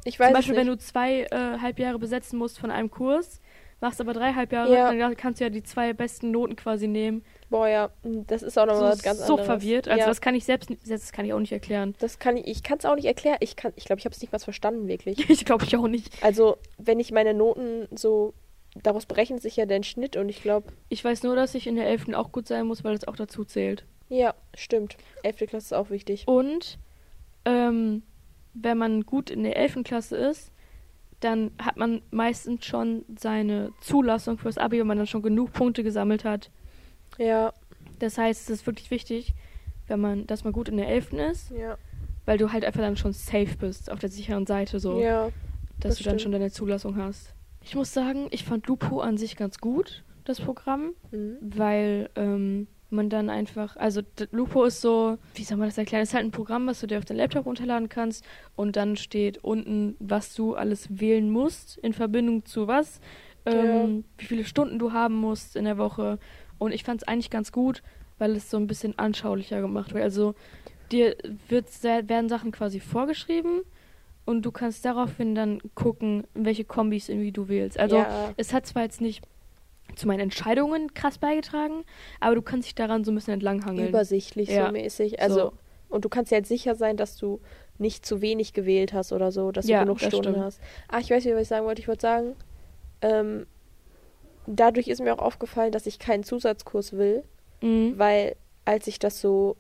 Ich weiß Zum Beispiel, wenn du zwei äh, Halbjahre besetzen musst von einem Kurs, machst aber drei Halbjahre, Ja. dann kannst du ja die zwei besten Noten quasi nehmen. Boah, ja, das ist auch noch so, was ganz so anderes. verwirrt. Also ja, das kann ich selbst, das kann ich auch nicht erklären. das kann ich, ich kann es auch nicht erklären. Ich kann, ich glaube, ich habe es nicht was verstanden, wirklich. Ich glaube ich auch nicht. Also, wenn ich meine Noten so, daraus berechnet sich ja dein Schnitt und ich glaube, Ich weiß nur, dass ich in der 11. auch gut sein muss, weil das auch dazu zählt. ja, stimmt. Elfte Klasse ist auch wichtig. Und ähm, wenn man gut in der 11. Klasse ist, dann hat man meistens schon seine Zulassung fürs Abi, wenn man dann schon genug Punkte gesammelt hat. Ja, Das heißt, es ist wirklich wichtig, wenn man, dass man gut in der 11. ist, ja, weil du halt einfach dann schon safe bist, auf der sicheren Seite so, ja. dass das du dann stimmt. schon deine Zulassung hast. Ich muss sagen, ich fand Lupo an sich ganz gut, das Programm, Mhm. weil ähm, man dann einfach, also Lupo ist so, wie soll man das erklären? Es ist halt ein Programm, was du dir auf deinen Laptop runterladen kannst und dann steht unten, was du alles wählen musst in Verbindung zu was, ähm, wie viele Stunden du haben musst in der Woche. Und ich fand es eigentlich ganz gut, weil es so ein bisschen anschaulicher gemacht wird. Also dir wird, sehr- werden Sachen quasi vorgeschrieben und du kannst daraufhin dann gucken, welche Kombis irgendwie du wählst. Also ja, es hat zwar jetzt nicht zu meinen Entscheidungen krass beigetragen, aber du kannst dich daran so ein bisschen entlanghangeln. übersichtlich Ja. so mäßig. Also, So. und du kannst ja jetzt sicher sein, dass du nicht zu wenig gewählt hast oder so, dass Ja, du genug das Stunden stimmt. hast. Ah, ich weiß nicht, was ich sagen wollte. Ich wollte sagen, ähm, dadurch ist mir auch aufgefallen, dass ich keinen Zusatzkurs will, Mhm. weil als ich das so,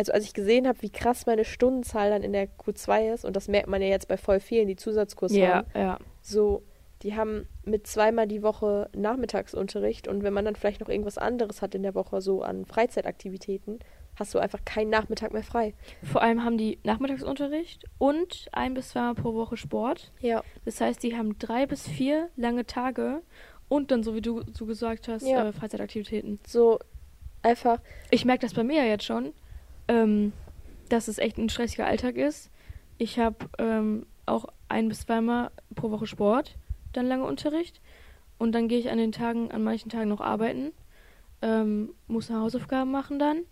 also als ich gesehen habe, wie krass meine Stundenzahl dann in der Q2 ist, und das merkt man ja jetzt bei voll vielen, die Zusatzkurs Ja, haben, ja. so, die haben mit zweimal die Woche Nachmittagsunterricht und wenn man dann vielleicht noch irgendwas anderes hat in der Woche, so an Freizeitaktivitäten, hast du einfach keinen Nachmittag mehr frei. Vor allem haben die Nachmittagsunterricht und ein bis zweimal pro Woche Sport. Ja. Das heißt, die haben drei bis vier lange Tage und dann, so wie du so gesagt hast, Ja. äh, Freizeitaktivitäten. So einfach, Ich merke das bei mir ja jetzt schon, ähm, dass es echt ein stressiger Alltag ist. Ich habe ähm, auch ein bis zweimal pro Woche Sport, dann lange Unterricht und dann gehe ich an den Tagen, an manchen Tagen noch arbeiten, ähm, muss eine Hausaufgaben machen dann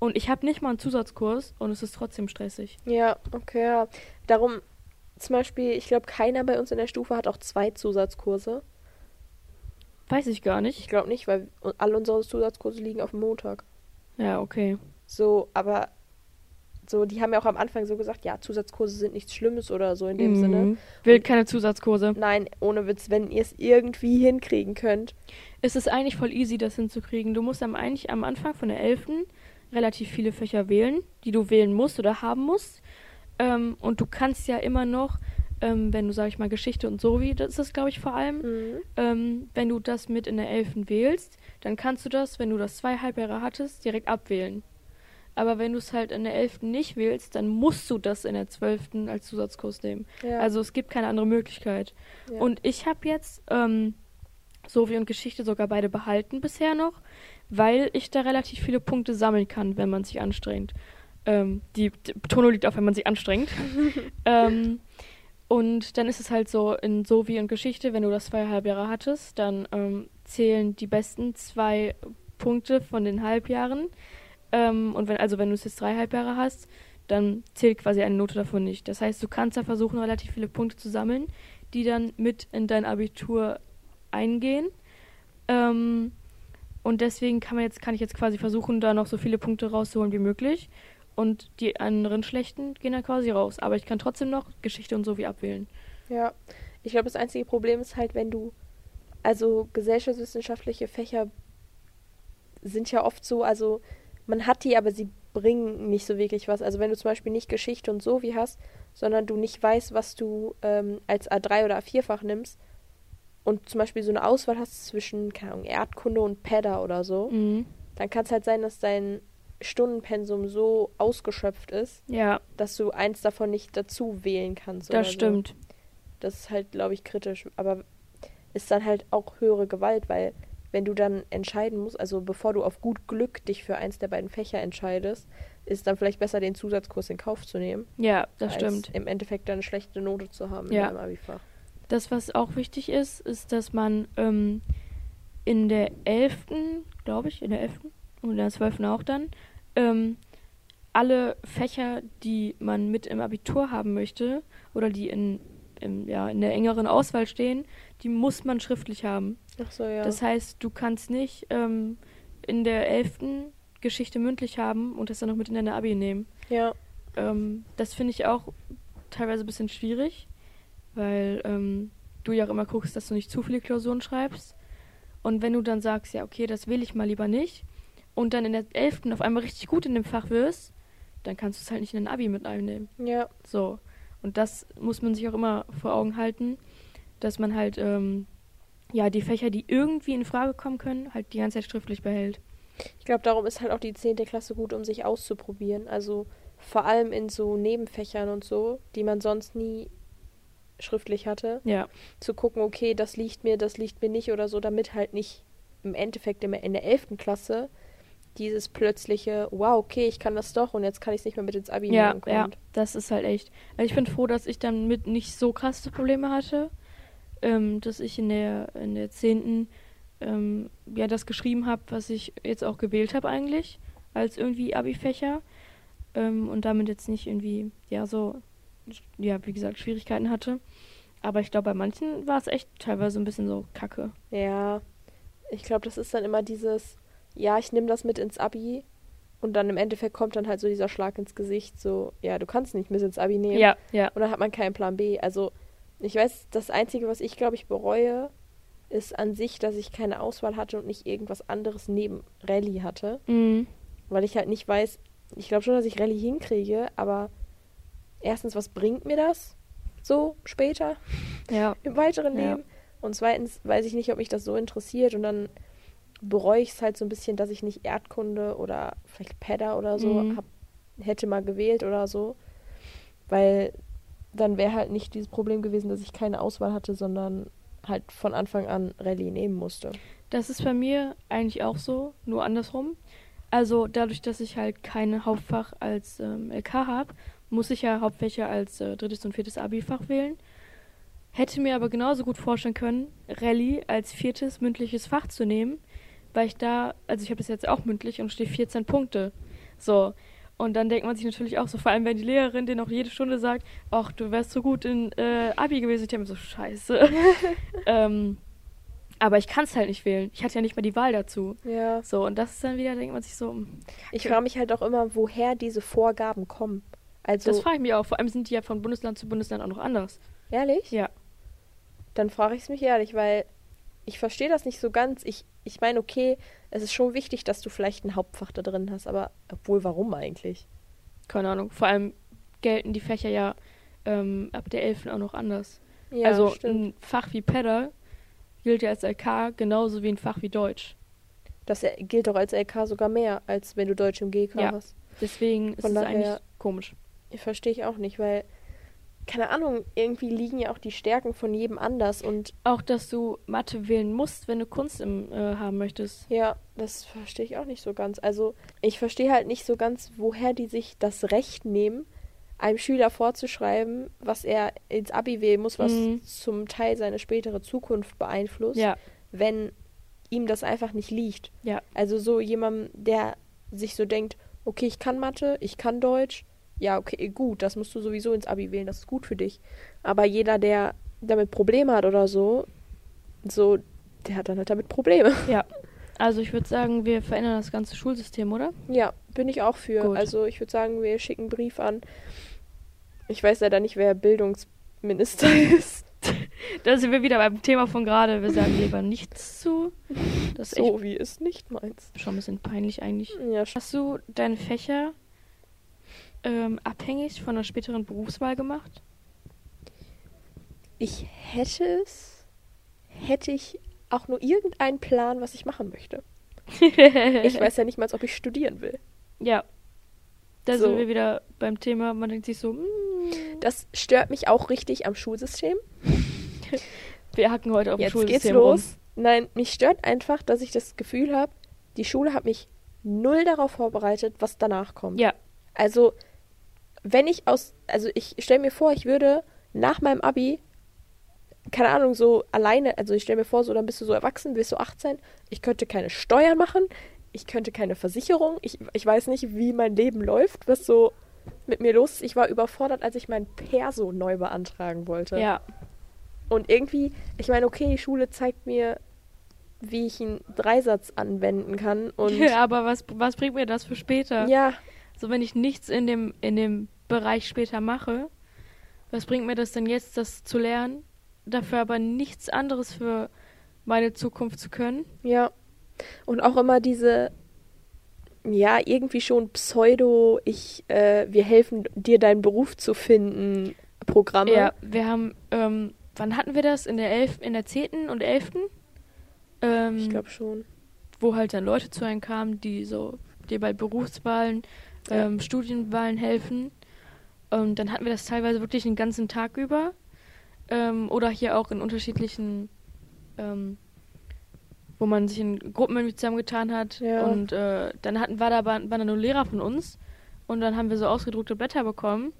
und ich habe nicht mal einen Zusatzkurs und es ist trotzdem stressig. ja, okay, ja. Darum, zum Beispiel, ich glaube, keiner bei uns in der Stufe hat auch zwei Zusatzkurse. Weiß ich gar nicht. Ich glaube nicht, weil alle unsere Zusatzkurse liegen auf dem Montag. Ja, okay. So, aber so, die haben ja auch am Anfang so gesagt, ja, Zusatzkurse sind nichts Schlimmes oder so in dem Mhm. Sinne. Will keine Zusatzkurse. Nein, ohne Witz, wenn ihr es irgendwie hinkriegen könnt. Es ist eigentlich voll easy, das hinzukriegen. Du musst am, eigentlich am Anfang von der 11. relativ viele Fächer wählen, die du wählen musst oder haben musst. Ähm, und du kannst ja immer noch, ähm, wenn du, sag ich mal, Geschichte und so wie, das ist das, glaube ich, vor allem, Mhm. ähm, wenn du das mit in der 11. wählst, dann kannst du das, wenn du das zwei Halbjahre hattest, direkt abwählen. Aber wenn du es halt in der 11. nicht wählst, dann musst du das in der 12. als Zusatzkurs nehmen. Ja. Also es gibt keine andere Möglichkeit. ja. Und ich habe jetzt ähm, Sovi und Geschichte sogar beide behalten bisher noch, weil ich da relativ viele Punkte sammeln kann, wenn man sich anstrengt. Ähm, die, die Betonung liegt auf, wenn man sich anstrengt. ähm, Und dann ist es halt so in Sovi und Geschichte, wenn du das zwei Halbjahre hattest, dann ähm, zählen die besten zwei Punkte von den Halbjahren. Ähm, und wenn, also wenn du es jetzt drei Halbjahre hast, dann zählt quasi eine Note davon nicht. Das heißt, du kannst da versuchen, relativ viele Punkte zu sammeln, die dann mit in dein Abitur eingehen. Ähm, und deswegen kann man jetzt, kann ich jetzt quasi versuchen, da noch so viele Punkte rauszuholen wie möglich. Und die anderen schlechten gehen dann quasi raus. Aber ich kann trotzdem noch Geschichte und so wie abwählen. Ja, ich glaube, das einzige Problem ist halt, wenn du, also gesellschaftswissenschaftliche Fächer sind ja oft so, also man hat die, aber sie bringen nicht so wirklich was. Also wenn du zum Beispiel nicht Geschichte und so wie hast, sondern du nicht weißt, was du ähm, als A3 oder A4-Fach nimmst und zum Beispiel so eine Auswahl hast zwischen, keine Ahnung, Erdkunde und PEDA oder so, Mhm. dann kann es halt sein, dass dein Stundenpensum so ausgeschöpft ist, Ja, dass du eins davon nicht dazu wählen kannst. das stimmt. So. Das ist halt, glaube ich, kritisch. Aber ist dann halt auch höhere Gewalt, weil wenn du dann entscheiden musst, also bevor du auf gut Glück dich für eins der beiden Fächer entscheidest, ist dann vielleicht besser, den Zusatzkurs in Kauf zu nehmen. Ja, das stimmt. im Endeffekt dann eine schlechte Note zu haben Ja. in Abifach. Das, was auch wichtig ist, ist, dass man ähm, in der 11., glaube ich, in der 11. und in der 12. auch dann, ähm, alle Fächer, die man mit im Abitur haben möchte oder die in, im, ja, in der engeren Auswahl stehen, die muss man schriftlich haben. Ach so, ja. Das heißt, du kannst nicht ähm, in der 11. Geschichte mündlich haben und das dann noch mit in deine Abi nehmen. ja. Ähm, das finde ich auch teilweise ein bisschen schwierig, weil ähm, du ja auch immer guckst, dass du nicht zu viele Klausuren schreibst. Und wenn du dann sagst, ja, okay, das will ich mal lieber nicht, und dann in der 11. auf einmal richtig gut in dem Fach wirst, dann kannst du es halt nicht in dein Abi mit einnehmen. Ja. So. Und das muss man sich auch immer vor Augen halten, dass man halt, ähm, ja, die Fächer, die irgendwie in Frage kommen können, halt die ganze Zeit schriftlich behält. Ich glaube, darum ist halt auch die 10. Klasse gut, um sich auszuprobieren. Also vor allem in so Nebenfächern und so, die man sonst nie schriftlich hatte, Ja, zu gucken, okay, das liegt mir, das liegt mir nicht oder so, damit halt nicht im Endeffekt in der 11. Klasse dieses plötzliche, wow, okay, ich kann das doch und jetzt kann ich es nicht mehr mit ins Abi ja, nehmen ja, das ist halt echt. Also ich bin froh, dass ich dann mit nicht so krasse Probleme hatte, ähm, dass ich in der in der 10. Ähm, ja das geschrieben habe, was ich jetzt auch gewählt habe eigentlich, als irgendwie Abi-Fächer ähm, und damit jetzt nicht irgendwie, ja, so, ja, wie gesagt, Schwierigkeiten hatte. Aber ich glaube, bei manchen war es echt teilweise ein bisschen so kacke. Ja, ich glaube, das ist dann immer dieses, ja, ich nehme das mit ins Abi und dann im Endeffekt kommt dann halt so dieser Schlag ins Gesicht, so, ja, du kannst nicht mit ins Abi nehmen. Ja, ja. Und dann hat man keinen Plan B. Also, ich weiß, das Einzige, was ich, glaube ich, bereue, ist an sich, dass ich keine Auswahl hatte und nicht irgendwas anderes neben Rallye hatte. Mhm. Weil ich halt nicht weiß, ich glaube schon, dass ich Rallye hinkriege, aber erstens, was bringt mir das so später Ja, im weiteren Ja. Leben? Und zweitens weiß ich nicht, ob mich das so interessiert und dann bereue ich es halt so ein bisschen, dass ich nicht Erdkunde oder vielleicht PEDA oder so Mhm. hab, hätte mal gewählt oder so. Weil dann wäre halt nicht dieses Problem gewesen, dass ich keine Auswahl hatte, sondern halt von Anfang an Rallye nehmen musste. Das ist bei mir eigentlich auch so, nur andersrum. Also dadurch, dass ich halt kein Hauptfach als ähm, LK habe, muss ich ja Hauptfächer als äh, drittes und viertes Abi-Fach wählen. Hätte mir aber genauso gut vorstellen können, Rallye als viertes mündliches Fach zu nehmen, weil ich da, also ich habe das jetzt auch mündlich und stehe 14 Punkte. So. Und dann denkt man sich natürlich auch so, vor allem wenn die Lehrerin dir noch jede Stunde sagt, ach, du wärst so gut in äh, Abi gewesen, ich denke mir so, scheiße. ähm, aber ich kann es halt nicht wählen. Ich hatte ja nicht mal die Wahl dazu. Ja. So, und das ist dann wieder, denkt man sich so, hm, Ich frage mich halt auch immer, woher diese Vorgaben kommen. Also, das frage ich mich auch. Vor allem sind die ja von Bundesland zu Bundesland auch noch anders. ehrlich? Ja. Dann frage ich es mich ehrlich, weil ich verstehe das nicht so ganz. Ich, ich meine, okay, es ist schon wichtig, dass du vielleicht ein Hauptfach da drin hast, aber obwohl, warum eigentlich? Keine Ahnung. Vor allem gelten die Fächer ja ähm, ab der 11. auch noch anders. Ja, also stimmt. ein Fach wie Pedder gilt ja als LK genauso wie ein Fach wie Deutsch. Das äh, gilt doch als LK sogar mehr, als wenn du Deutsch im GK Ja. hast. Deswegen ist Von es daher- eigentlich komisch. Verstehe ich auch nicht, weil, keine Ahnung, irgendwie liegen ja auch die Stärken von jedem anders und Auch, dass du Mathe wählen musst, wenn du Kunst im, äh, haben möchtest. ja, das verstehe ich auch nicht so ganz. Also, ich verstehe halt nicht so ganz, woher die sich das Recht nehmen, einem Schüler vorzuschreiben, was er ins Abi wählen muss, was Mhm. zum Teil seine spätere Zukunft beeinflusst, Ja, wenn ihm das einfach nicht liegt. ja, Also so jemand, der sich so denkt, okay, ich kann Mathe, ich kann Deutsch, ja, okay, gut, das musst du sowieso ins Abi wählen, das ist gut für dich. Aber jeder, der damit Probleme hat oder so, so, der hat dann halt damit Probleme. ja. Also ich würde sagen, wir verändern das ganze Schulsystem, oder? Ja, bin ich auch für. Gut. Also ich würde sagen, wir schicken einen Brief an. Ich weiß leider nicht, wer Bildungsminister ist. Da sind wir wieder beim Thema von gerade. Wir sagen lieber nichts zu. Das ist So wie es nicht meins. schon ein bisschen peinlich eigentlich. Ja, Hast du deine Fächer ähm, abhängig von der späteren Berufswahl gemacht? ich hätte es, hätte ich auch nur irgendeinen Plan, was ich machen möchte. Ich weiß ja nicht mal, ob ich studieren will. Ja. Da So. sind wir wieder beim Thema, man denkt sich so, mm, Das stört mich auch richtig am Schulsystem. wir hacken heute auf dem Jetzt Schulsystem geht's los. Nein, mich stört einfach, dass ich das Gefühl habe, die Schule hat mich null darauf vorbereitet, was danach kommt. rum. Ja, Also, wenn ich aus, also ich stelle mir vor, ich würde nach meinem Abi, keine Ahnung, so alleine, also ich stelle mir vor, so dann bist du so erwachsen, bist du 18, ich könnte keine Steuern machen, ich könnte keine Versicherung, ich, ich weiß nicht, wie mein Leben läuft, was so mit mir los ist. Ich war überfordert, als ich mein Perso neu beantragen wollte. ja, Und irgendwie, ich meine, okay, die Schule zeigt mir, wie ich einen Dreisatz anwenden kann und ja. Aber was, was bringt mir das für später? ja, So, wenn ich nichts in dem, in dem Bereich später mache, was bringt mir das denn jetzt, das zu lernen? Dafür aber nichts anderes für meine Zukunft zu können? Ja. Und auch immer diese, ja, irgendwie schon Pseudo, ich, äh, wir helfen dir, deinen Beruf zu finden, Programme. Ja, wir haben, ähm, wann hatten wir das? In der elf, in der 10. und 11. Ähm, Ich glaube schon. wo halt dann Leute zu einem kamen, die so dir bei Berufswahlen, Ja. ähm, Studienwahlen helfen. Und dann hatten wir das teilweise wirklich den ganzen Tag über. Ähm, oder hier auch in unterschiedlichen, ähm, wo man sich in Gruppen zusammengetan hat. Ja. Und äh, dann hatten, war da, waren da nur Lehrer von uns. Und dann haben wir so ausgedruckte Blätter bekommen,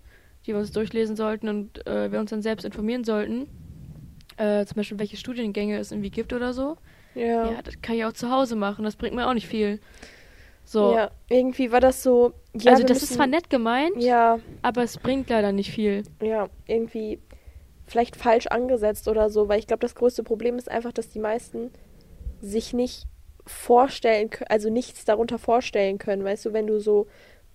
die wir uns durchlesen sollten und äh, wir uns dann selbst informieren sollten. Äh, zum Beispiel, welche Studiengänge es irgendwie gibt oder so. Ja. Ja, das kann ich auch zu Hause machen. Das bringt mir auch nicht viel. So. Ja, irgendwie war das so. Ja, also das müssen, ist zwar nett gemeint, Ja, aber es bringt leider nicht viel. ja, irgendwie vielleicht falsch angesetzt oder so, weil ich glaube, das größte Problem ist einfach, dass die meisten sich nicht vorstellen können, also nichts darunter vorstellen können. Weißt du, wenn du so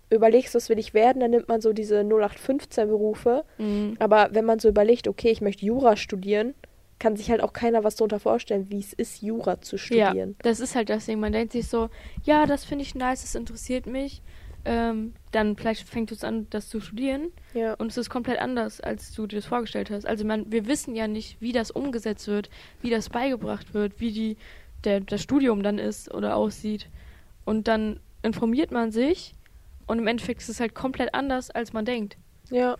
überlegst, was will ich werden, dann nimmt man so diese 0815-Berufe. Mhm. Aber wenn man so überlegt, okay, ich möchte Jura studieren, kann sich halt auch keiner was darunter vorstellen, wie es ist, Jura zu Ja, studieren. das ist halt das Ding. Man denkt sich so, ja, das finde ich nice, das interessiert mich. Ähm, dann vielleicht fängt es an, das zu studieren. Ja. Und es ist komplett anders, als du dir das vorgestellt hast. Also man, wir wissen ja nicht, wie das umgesetzt wird, wie das beigebracht wird, wie die, der, das Studium dann ist oder aussieht. Und dann informiert man sich und im Endeffekt ist es halt komplett anders, als man denkt. Ja,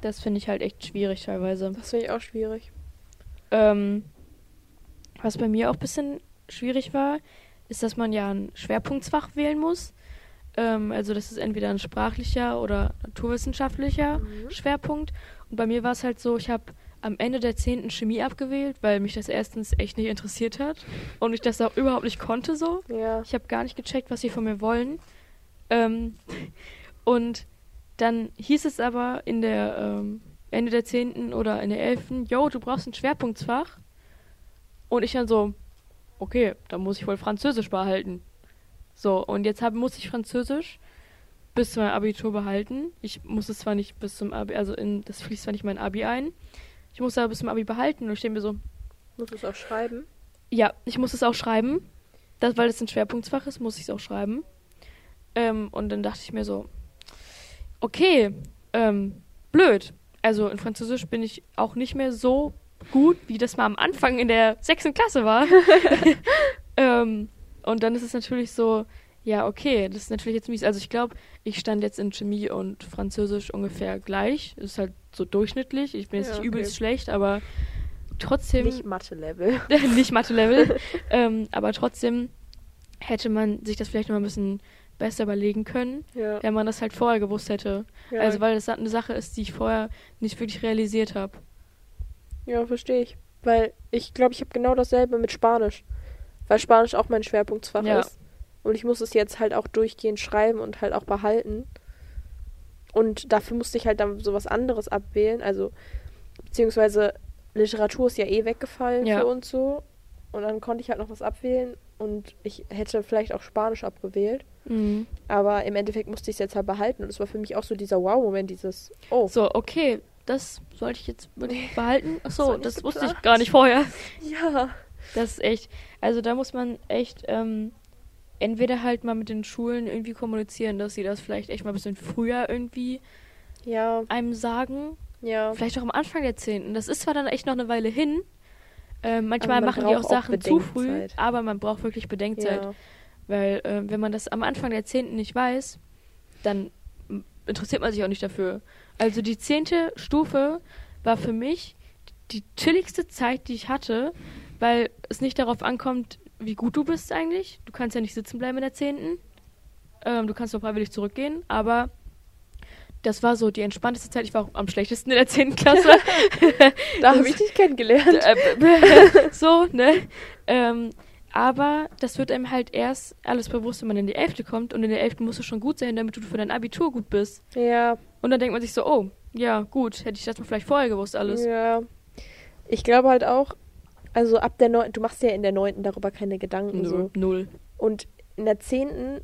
Das finde ich halt echt schwierig teilweise. das finde ich auch schwierig. Ähm, was bei mir auch ein bisschen schwierig war, ist, dass man ja ein Schwerpunktsfach wählen muss. Ähm, also das ist entweder ein sprachlicher oder naturwissenschaftlicher Mhm. Schwerpunkt. Und bei mir war es halt so, ich habe am Ende der 10. Chemie abgewählt, weil mich das erstens echt nicht interessiert hat und ich das auch überhaupt nicht konnte so. Ja. Ich habe gar nicht gecheckt, was sie von mir wollen. Ähm, und dann hieß es aber in der ähm, Ende der 10. oder in der 11. Yo, du brauchst ein Schwerpunktsfach. Und ich dann so, okay, dann muss ich wohl Französisch behalten. So, und jetzt hab, muss ich Französisch bis zu meinem Abitur behalten. Ich muss es zwar nicht bis zum Abi, also in, das fließt zwar nicht in mein Abi ein. Ich muss aber bis zum Abi behalten und ich stehe mir so, Muss es auch schreiben. ja, ich muss es auch schreiben. Das, weil es ein Schwerpunktsfach ist, muss ich es auch schreiben. Ähm, und dann dachte ich mir so, okay, ähm, blöd. Also in Französisch bin ich auch nicht mehr so gut, wie das mal am Anfang in der sechsten Klasse war. ähm, und dann ist es natürlich so, ja, okay, das ist natürlich jetzt mies. Also ich glaube, ich stand jetzt in Chemie und Französisch ungefähr gleich. Ist halt so durchschnittlich. Ich bin jetzt Ja, nicht okay. übelst schlecht, aber trotzdem Nicht Mathe-Level. nicht Mathe-Level, ähm, aber trotzdem hätte man sich das vielleicht noch mal ein bisschen besser überlegen können, Ja. wenn man das halt vorher gewusst hätte. ja. Also weil das eine Sache ist, die ich vorher nicht wirklich realisiert habe. Ja, verstehe ich. Weil ich glaube, ich habe genau dasselbe mit Spanisch. Weil Spanisch auch mein Schwerpunktfach Ja. ist. Und ich muss es jetzt halt auch durchgehend schreiben und halt auch behalten. Und dafür musste ich halt dann sowas anderes abwählen. Also, beziehungsweise Literatur ist ja eh weggefallen für uns so. Und dann konnte ich halt noch was abwählen. Und ich hätte vielleicht auch Spanisch abgewählt. Mhm. Aber im Endeffekt musste ich es jetzt halt behalten. Und es war für mich auch so dieser Wow-Moment, dieses, oh, So, okay, das sollte ich jetzt wirklich behalten. Achso, nicht das wusste ich gar nicht vorher. ja. Das ist echt. Also da muss man echt ähm, entweder halt mal mit den Schulen irgendwie kommunizieren, dass sie das vielleicht echt mal ein bisschen früher irgendwie Ja, einem sagen. ja. Vielleicht auch am Anfang der 10. Das ist zwar dann echt noch eine Weile hin. Ähm, manchmal man machen die auch braucht auch Sachen zu früh, aber man braucht wirklich Bedenkzeit. Ja. Weil äh, wenn man das am Anfang der 10. nicht weiß, dann interessiert man sich auch nicht dafür. Also die 10. Stufe war für mich die chilligste Zeit, die ich hatte, weil es nicht darauf ankommt, wie gut du bist eigentlich. Du kannst ja nicht sitzen bleiben in der 10. Ähm, du kannst nur freiwillig zurückgehen, aber das war so die entspannteste Zeit. Ich war auch am schlechtesten in der 10. Klasse. Da habe ich dich kennengelernt. Äh, so, ne? Ähm, aber das wird einem halt erst alles bewusst, wenn man in die Elfte kommt. Und in der Elfte musst du schon gut sein, damit du für dein Abitur gut bist. Ja, Und dann denkt man sich so, oh, ja, gut, hätte ich das mal vielleicht vorher gewusst alles. ja. Ich glaube halt auch, also ab der neunten, du machst ja in der neunten darüber keine Gedanken so. Null. Null. Und in der zehnten,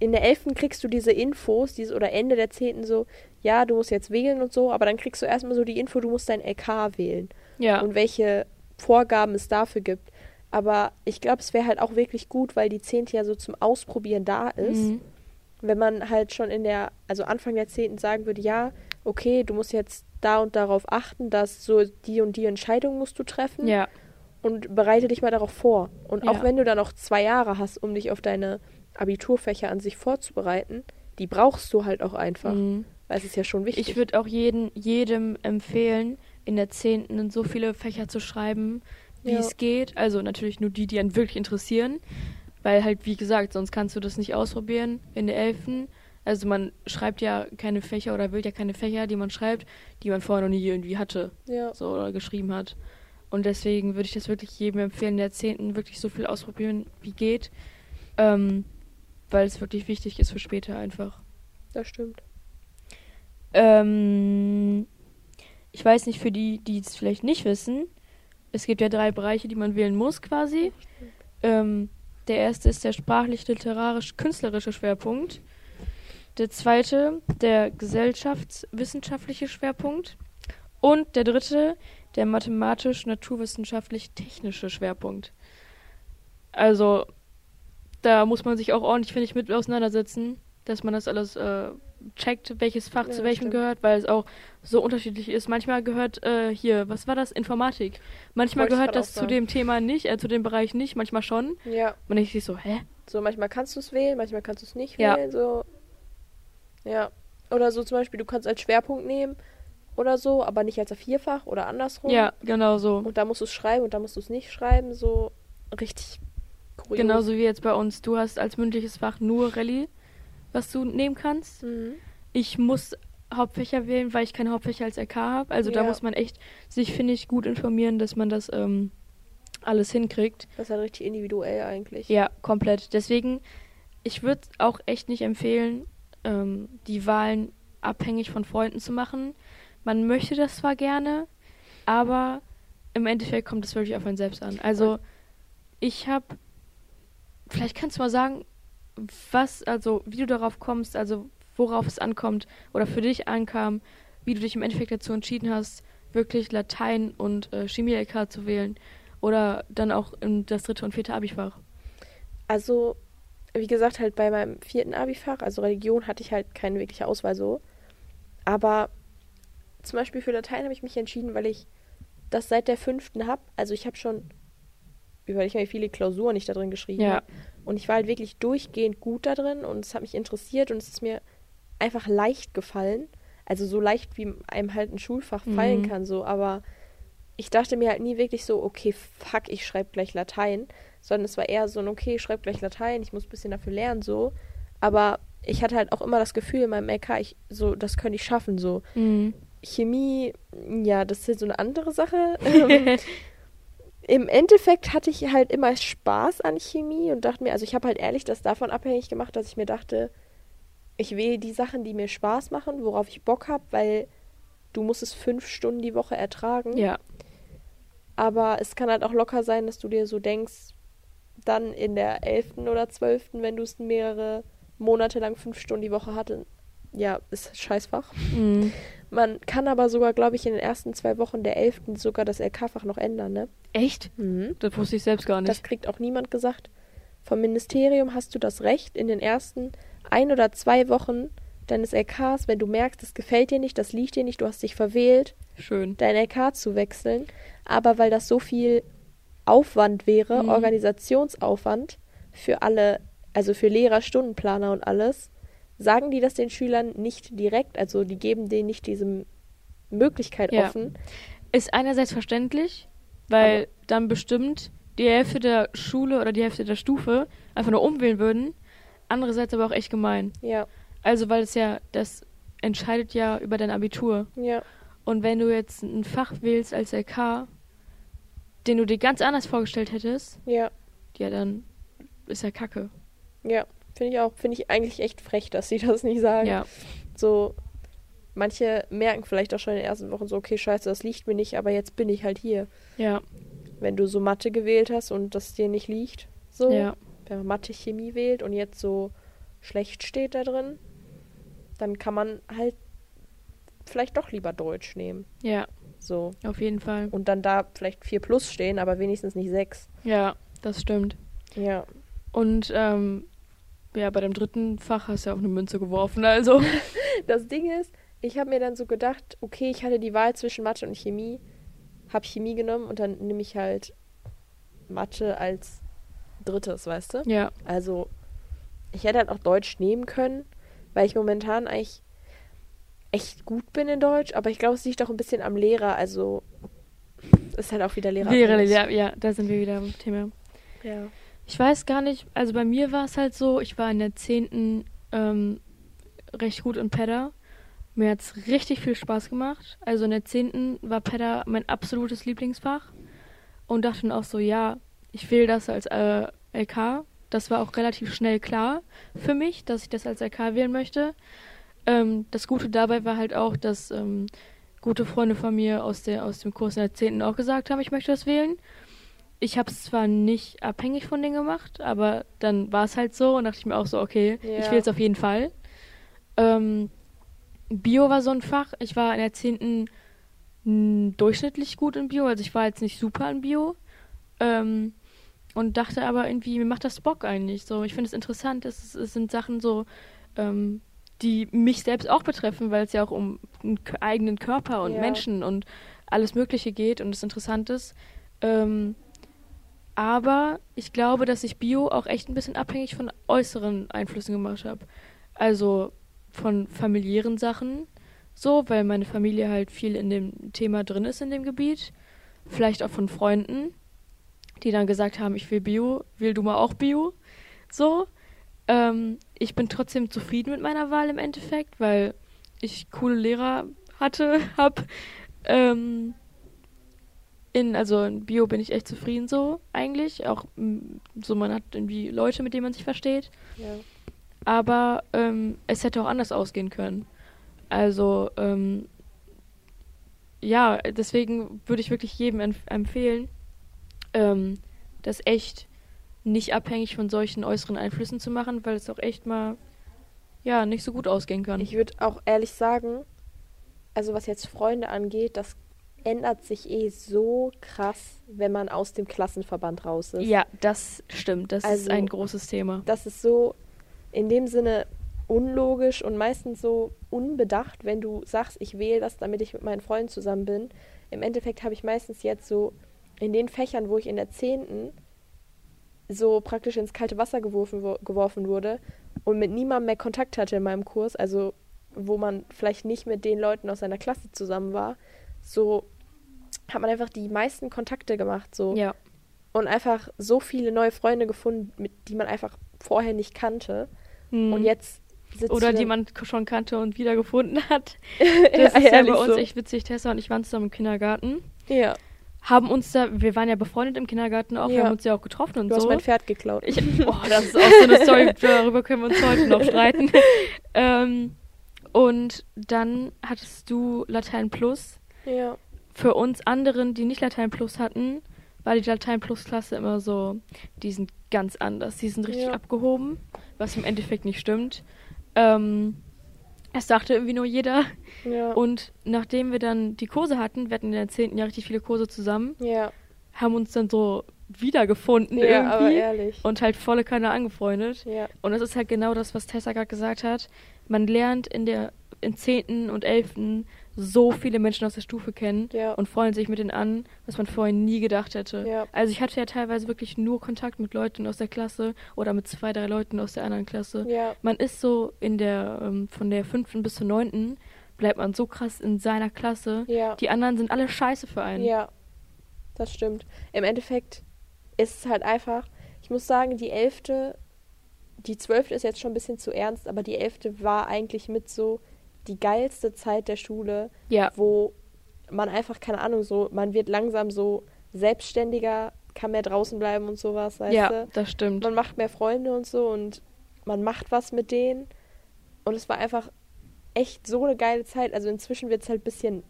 in der elften kriegst du diese Infos, diese, oder Ende der zehnten so, ja, du musst jetzt wählen und so, aber dann kriegst du erstmal so die Info, du musst dein LK wählen. Ja. und welche Vorgaben es dafür gibt. Aber ich glaube, es wäre halt auch wirklich gut, weil die zehnte ja so zum Ausprobieren da ist. Mhm. Wenn man halt schon in der, also Anfang der zehnten sagen würde, ja, okay, du musst jetzt da und darauf achten, dass so die und die Entscheidung musst du treffen Ja. und bereite dich mal darauf vor. Und Ja. auch wenn du dann noch zwei Jahre hast, um dich auf deine Abiturfächer an sich vorzubereiten, die brauchst du halt auch einfach, Mhm. weil es ist ja schon wichtig. Ich würde auch jeden, jedem empfehlen, in der 10. so viele Fächer zu schreiben, wie Ja. es geht. Also natürlich nur die, die einen wirklich interessieren. Weil halt, wie gesagt, sonst kannst du das nicht ausprobieren in der 11. Also man schreibt ja keine Fächer oder will ja keine Fächer, die man schreibt, die man vorher noch nie irgendwie hatte. ja. so oder geschrieben hat. Und deswegen würde ich das wirklich jedem empfehlen, in der 10. wirklich so viel ausprobieren, wie geht. Ähm, weil es wirklich wichtig ist für später einfach. das stimmt. Ähm, ich weiß nicht, für die, die es vielleicht nicht wissen, es gibt ja drei Bereiche, die man wählen muss quasi. Ähm, der erste ist der sprachlich-literarisch-künstlerische Schwerpunkt. Der zweite, der gesellschaftswissenschaftliche Schwerpunkt. Und der dritte, der mathematisch-naturwissenschaftlich-technische Schwerpunkt. Also, da muss man sich auch ordentlich, finde ich, mit auseinandersetzen, dass man das alles äh, checkt, welches Fach Ja, zu welchem stimmt. gehört, weil es auch so unterschiedlich ist. Manchmal gehört äh, hier, was war das? Informatik. Manchmal Wollte ich gehört das zu dem Thema nicht, äh, zu dem Bereich nicht, manchmal schon. Ja. Man denkt sich so, hä? So, manchmal kannst du es wählen, manchmal kannst du es nicht Ja. wählen. So. Ja. Oder so zum Beispiel, du kannst als Schwerpunkt nehmen oder so, aber nicht als Vierfach oder andersrum. Ja, genau so. Und da musst du es schreiben und da musst du es nicht schreiben. So richtig kurios. Genauso wie jetzt bei uns. Du hast als mündliches Fach nur Rallye, was du nehmen kannst. Mhm. Ich muss Hauptfächer wählen, weil ich keine Hauptfächer als LK habe. Also da Ja. muss man echt sich, finde ich, gut informieren, dass man das ähm, alles hinkriegt. Das ist halt richtig individuell eigentlich. Ja, komplett. Deswegen, ich würde auch echt nicht empfehlen, ähm, die Wahlen abhängig von Freunden zu machen. Man möchte das zwar gerne, aber im Endeffekt kommt es wirklich auf einen selbst an. Also, ich habe, vielleicht kannst du mal sagen, was, also, wie du darauf kommst, also, worauf es ankommt oder für dich ankam, wie du dich im Endeffekt dazu entschieden hast, wirklich Latein und äh, Chemie-LK zu wählen oder dann auch in das dritte und vierte Abifach. Also, wie gesagt, halt bei meinem vierten Abifach, also Religion, hatte ich halt keine wirkliche Auswahl so. Aber zum Beispiel für Latein habe ich mich entschieden, weil ich das seit der fünften habe. Also ich habe schon, überleg mal, wie viele Klausuren ich da drin geschrieben Ja. habe. Und ich war halt wirklich durchgehend gut da drin und es hat mich interessiert und es ist mir einfach leicht gefallen. Also so leicht, wie einem halt ein Schulfach fallen Mhm. kann, so. Aber ich dachte mir halt nie wirklich so, okay, fuck, ich schreibe gleich Latein. Sondern es war eher so ein, okay, ich schreibe gleich Latein, ich muss ein bisschen dafür lernen, so. Aber ich hatte halt auch immer das Gefühl in meinem LK, ich, so, das könnte ich schaffen. So Mhm. Chemie, ja, das ist so eine andere Sache. Im Endeffekt hatte ich halt immer Spaß an Chemie und dachte mir, also ich habe halt ehrlich das davon abhängig gemacht, dass ich mir dachte, ich wähle die Sachen, die mir Spaß machen, worauf ich Bock habe, weil du musst es fünf Stunden die Woche ertragen. ja, Aber es kann halt auch locker sein, dass du dir so denkst, dann in der 11. oder 12., wenn du es mehrere Monate lang fünf Stunden die Woche hatte, ja, ist Scheißfach. mhm. Man kann aber sogar, glaube ich, in den ersten zwei Wochen der 11. sogar das LK-Fach noch ändern, ne? echt? Das wusste ich selbst gar nicht. Das kriegt auch niemand gesagt. Vom Ministerium hast du das Recht, in den ersten ein oder zwei Wochen deines LKs, wenn du merkst, das gefällt dir nicht, das liegt dir nicht, du hast dich verwählt, Schön. dein LK zu wechseln. Aber weil das so viel Aufwand wäre, Mhm. Organisationsaufwand für alle, also für Lehrer, Stundenplaner und alles, sagen die das den Schülern nicht direkt. Also die geben denen nicht diese Möglichkeit Ja. offen. Ist einerseits verständlich, weil Aber- dann bestimmt die Hälfte der Schule oder die Hälfte der Stufe einfach nur umwählen würden. Andererseits aber auch echt gemein. Ja, Also, weil es ja, das entscheidet ja über dein Abitur. ja, Und wenn du jetzt ein Fach wählst als LK, den du dir ganz anders vorgestellt hättest, ja, ja, dann ist ja Kacke. ja. Finde ich auch, finde ich eigentlich echt frech, dass sie das nicht sagen. Ja, So, manche merken vielleicht auch schon in den ersten Wochen so, okay, scheiße, das liegt mir nicht, aber jetzt bin ich halt hier. ja, Wenn du so Mathe gewählt hast und das dir nicht liegt, so, ja, wenn man Mathe Chemie wählt und jetzt so schlecht steht da drin, dann kann man halt vielleicht doch lieber Deutsch nehmen. ja, So. auf jeden Fall. Und dann da vielleicht 4 plus stehen, aber wenigstens nicht 6. Ja, das stimmt. Ja. Und ähm, ja, bei dem dritten Fach hast du ja auch eine Münze geworfen, also. Das Ding ist, ich habe mir dann so gedacht, okay, ich hatte die Wahl zwischen Mathe und Chemie, habe Chemie genommen und dann nehme ich halt Mathe als drittes, weißt du? Ja, Also, ich hätte halt auch Deutsch nehmen können, weil ich momentan eigentlich echt gut bin in Deutsch, aber ich glaube, es liegt auch ein bisschen am Lehrer, also ist halt auch wieder Lehrer. Lehrer, ja, ja, da sind wir wieder am Thema. ja. Ich weiß gar nicht, also bei mir war es halt so, ich war in der 10. Ähm, recht gut in Pedda. Mir hat es richtig viel Spaß gemacht. Also in der 10. war Pedda mein absolutes Lieblingsfach. Und dachte dann auch so, ja, ich wähle das als äh, LK. Das war auch relativ schnell klar für mich, dass ich das als LK wählen möchte. Ähm, das Gute dabei war halt auch, dass ähm, gute Freunde von mir aus, der, aus dem Kurs in der 10. auch gesagt haben, ich möchte das wählen ich habe es zwar nicht abhängig von denen gemacht, aber dann war es halt so und dachte ich mir auch so, okay, Ja. ich will es auf jeden Fall. Ähm, Bio war so ein Fach. Ich war in der 10. mh, durchschnittlich gut in Bio, also ich war jetzt nicht super in Bio. Ähm, und dachte aber irgendwie, mir macht das Bock eigentlich. So, ich finde es interessant, es, es sind Sachen so, ähm, die mich selbst auch betreffen, weil es ja auch um einen eigenen Körper und Ja. Menschen und alles Mögliche geht und es interessant ist. Ähm, aber ich glaube, dass ich Bio auch echt ein bisschen abhängig von äußeren Einflüssen gemacht habe. Also von familiären Sachen, so, weil meine Familie halt viel in dem Thema drin ist in dem Gebiet. Vielleicht auch von Freunden, die dann gesagt haben, ich will Bio, will du mal auch Bio. So. Ähm, ich bin trotzdem zufrieden mit meiner Wahl im Endeffekt, weil ich coole Lehrer hatte, hab. Ähm, in, also in Bio bin ich echt zufrieden so, eigentlich. Auch m, so, man hat irgendwie Leute, mit denen man sich versteht. ja. Aber ähm, es hätte auch anders ausgehen können. Also, ähm, ja, deswegen würde ich wirklich jedem empf empfehlen, ähm, das echt nicht abhängig von solchen äußeren Einflüssen zu machen, weil es auch echt mal, ja, nicht so gut ausgehen kann. Ich würde auch ehrlich sagen, also was jetzt Freunde angeht, das ändert sich eh so krass, wenn man aus dem Klassenverband raus ist. ja, das stimmt. Das ist Also- ein großes Thema. Das ist so in dem Sinne unlogisch und meistens so unbedacht, wenn du sagst, ich wähle das, damit ich mit meinen Freunden zusammen bin. Im Endeffekt habe ich meistens jetzt so in den Fächern, wo ich in der Zehnten so praktisch ins kalte Wasser geworfen, wo- geworfen wurde und mit niemandem mehr Kontakt hatte in meinem Kurs, also wo man vielleicht nicht mit den Leuten aus seiner Klasse zusammen war, so hat man einfach die meisten Kontakte gemacht, so Ja, und einfach so viele neue Freunde gefunden, mit, die man einfach vorher nicht kannte. Hm. Und jetzt sitzt Oder du die man schon kannte und wiedergefunden hat. ja, Das ist ja bei uns so. echt witzig. Tessa und ich waren zusammen im Kindergarten. Ja, Haben uns da, wir waren ja befreundet im Kindergarten auch, wir Ja. haben uns ja auch getroffen und du hast so. mein Pferd geklaut. Ich, oh, das ist auch so eine Story, darüber können wir uns heute noch streiten. ähm, und dann hattest du Latein Plus. Ja, Für uns anderen, die nicht Latein Plus hatten, war die Latein Plus Klasse immer so, die sind ganz anders. Die sind richtig Ja. abgehoben, was im Endeffekt nicht stimmt. Ähm, es dachte irgendwie nur jeder. ja, Und nachdem wir dann die Kurse hatten, wir hatten in der 10. Jahr richtig viele Kurse zusammen, ja, haben uns dann so wiedergefunden ja, aber irgendwie ehrlich. und halt volle Kanne angefreundet. Ja, Und das ist halt genau das, was Tessa gerade gesagt hat. Man lernt in der in 10. und 11. so viele Menschen aus der Stufe kennen Ja. und freuen sich mit denen an, was man vorher nie gedacht hätte. Ja. Also ich hatte ja teilweise wirklich nur Kontakt mit Leuten aus der Klasse oder mit zwei, drei Leuten aus der anderen Klasse. ja, Man ist so in der, ähm, von der 5. bis zur 9. bleibt man so krass in seiner Klasse. Die anderen sind alle scheiße für einen. Ja, das stimmt. Im Endeffekt ist es halt einfach, ich muss sagen, die elfte, die zwölfte ist jetzt schon ein bisschen zu ernst, aber die elfte war eigentlich mit so die geilste Zeit der Schule, Ja. wo man einfach, keine Ahnung, so, man wird langsam so selbstständiger, kann mehr draußen bleiben und sowas, weißt Ja, du? das stimmt. Man macht mehr Freunde und so und man macht was mit denen. Und es war einfach echt so eine geile Zeit. Also inzwischen wird es halt ein bisschen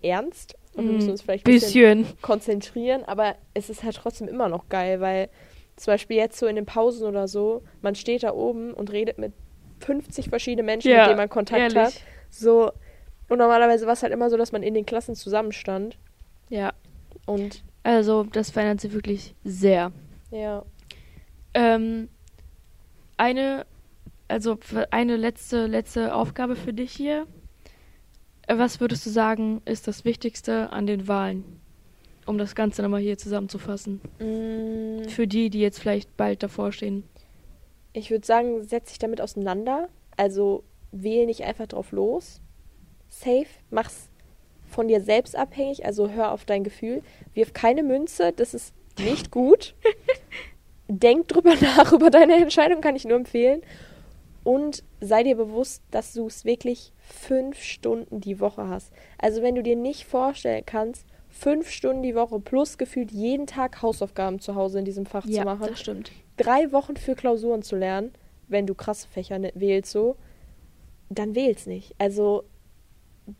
ernst und wir Mm, müssen uns vielleicht ein bisschen bisschen. konzentrieren, aber es ist halt trotzdem immer noch geil, weil zum Beispiel jetzt so in den Pausen oder so, man steht da oben und redet mit 50 verschiedenen Menschen, Ja, mit denen man Kontakt ehrlich. hat. So, und normalerweise war es halt immer so, dass man in den Klassen zusammenstand. Ja. Und Also, das verändert sich wirklich sehr. ja, Ähm, eine, also eine letzte, letzte Aufgabe für dich hier. Äh, Was würdest du sagen, ist das Wichtigste an den Wahlen? Um das Ganze nochmal hier zusammenzufassen. mm, Für die, die jetzt vielleicht bald davor stehen. ich würde sagen, setz dich damit auseinander. Also wähl nicht einfach drauf los. Safe, mach's von dir selbst abhängig, also hör auf dein Gefühl. Wirf keine Münze, das ist nicht gut. Denk drüber nach, über deine Entscheidung, kann ich nur empfehlen. Und sei dir bewusst, dass du es wirklich fünf Stunden die Woche hast. Also wenn du dir nicht vorstellen kannst, fünf Stunden die Woche plus gefühlt jeden Tag Hausaufgaben zu Hause in diesem Fach zu machen, stimmt. drei Wochen für Klausuren zu lernen, wenn du krasse Fächer ne- wählst so, dann wähl's nicht. Also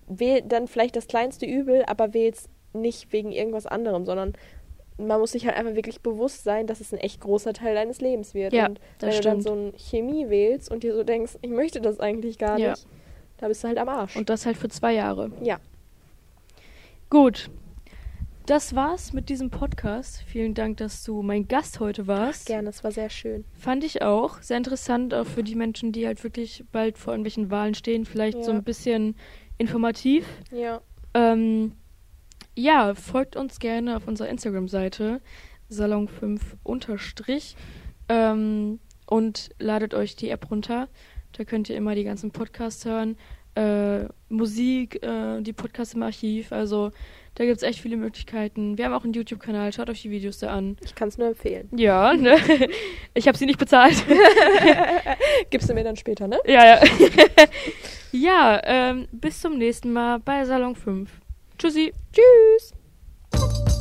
wähl dann vielleicht das kleinste Übel, aber wähl's nicht wegen irgendwas anderem, sondern man muss sich halt einfach wirklich bewusst sein, dass es ein echt großer Teil deines Lebens wird. Ja, und wenn du dann stimmt. so ein Chemie wählst und dir so denkst, ich möchte das eigentlich gar Ja. nicht, da bist du halt am Arsch. Und das halt für zwei Jahre. ja, Gut. Das war's mit diesem Podcast. Vielen Dank, dass du mein Gast heute warst. gerne, es war sehr schön. Fand ich auch. Sehr interessant, auch für die Menschen, die halt wirklich bald vor irgendwelchen Wahlen stehen. Vielleicht so Ja. ein bisschen informativ. Ja, Ähm, ja, folgt uns gerne auf unserer Instagram-Seite Salon5 unterstrich ähm, und ladet euch die App runter. Da könnt ihr immer die ganzen Podcasts hören, äh, Musik, äh, die Podcasts im Archiv. Also da gibt es echt viele Möglichkeiten. Wir haben auch einen YouTube-Kanal, schaut euch die Videos da an. ich kann es nur empfehlen. Ja, ne? Ich habe sie nicht bezahlt. Gibst du mir dann später, ne? ja, ja. ja, ähm, bis zum nächsten Mal bei Salon 5. Tschüssi. Tschüss!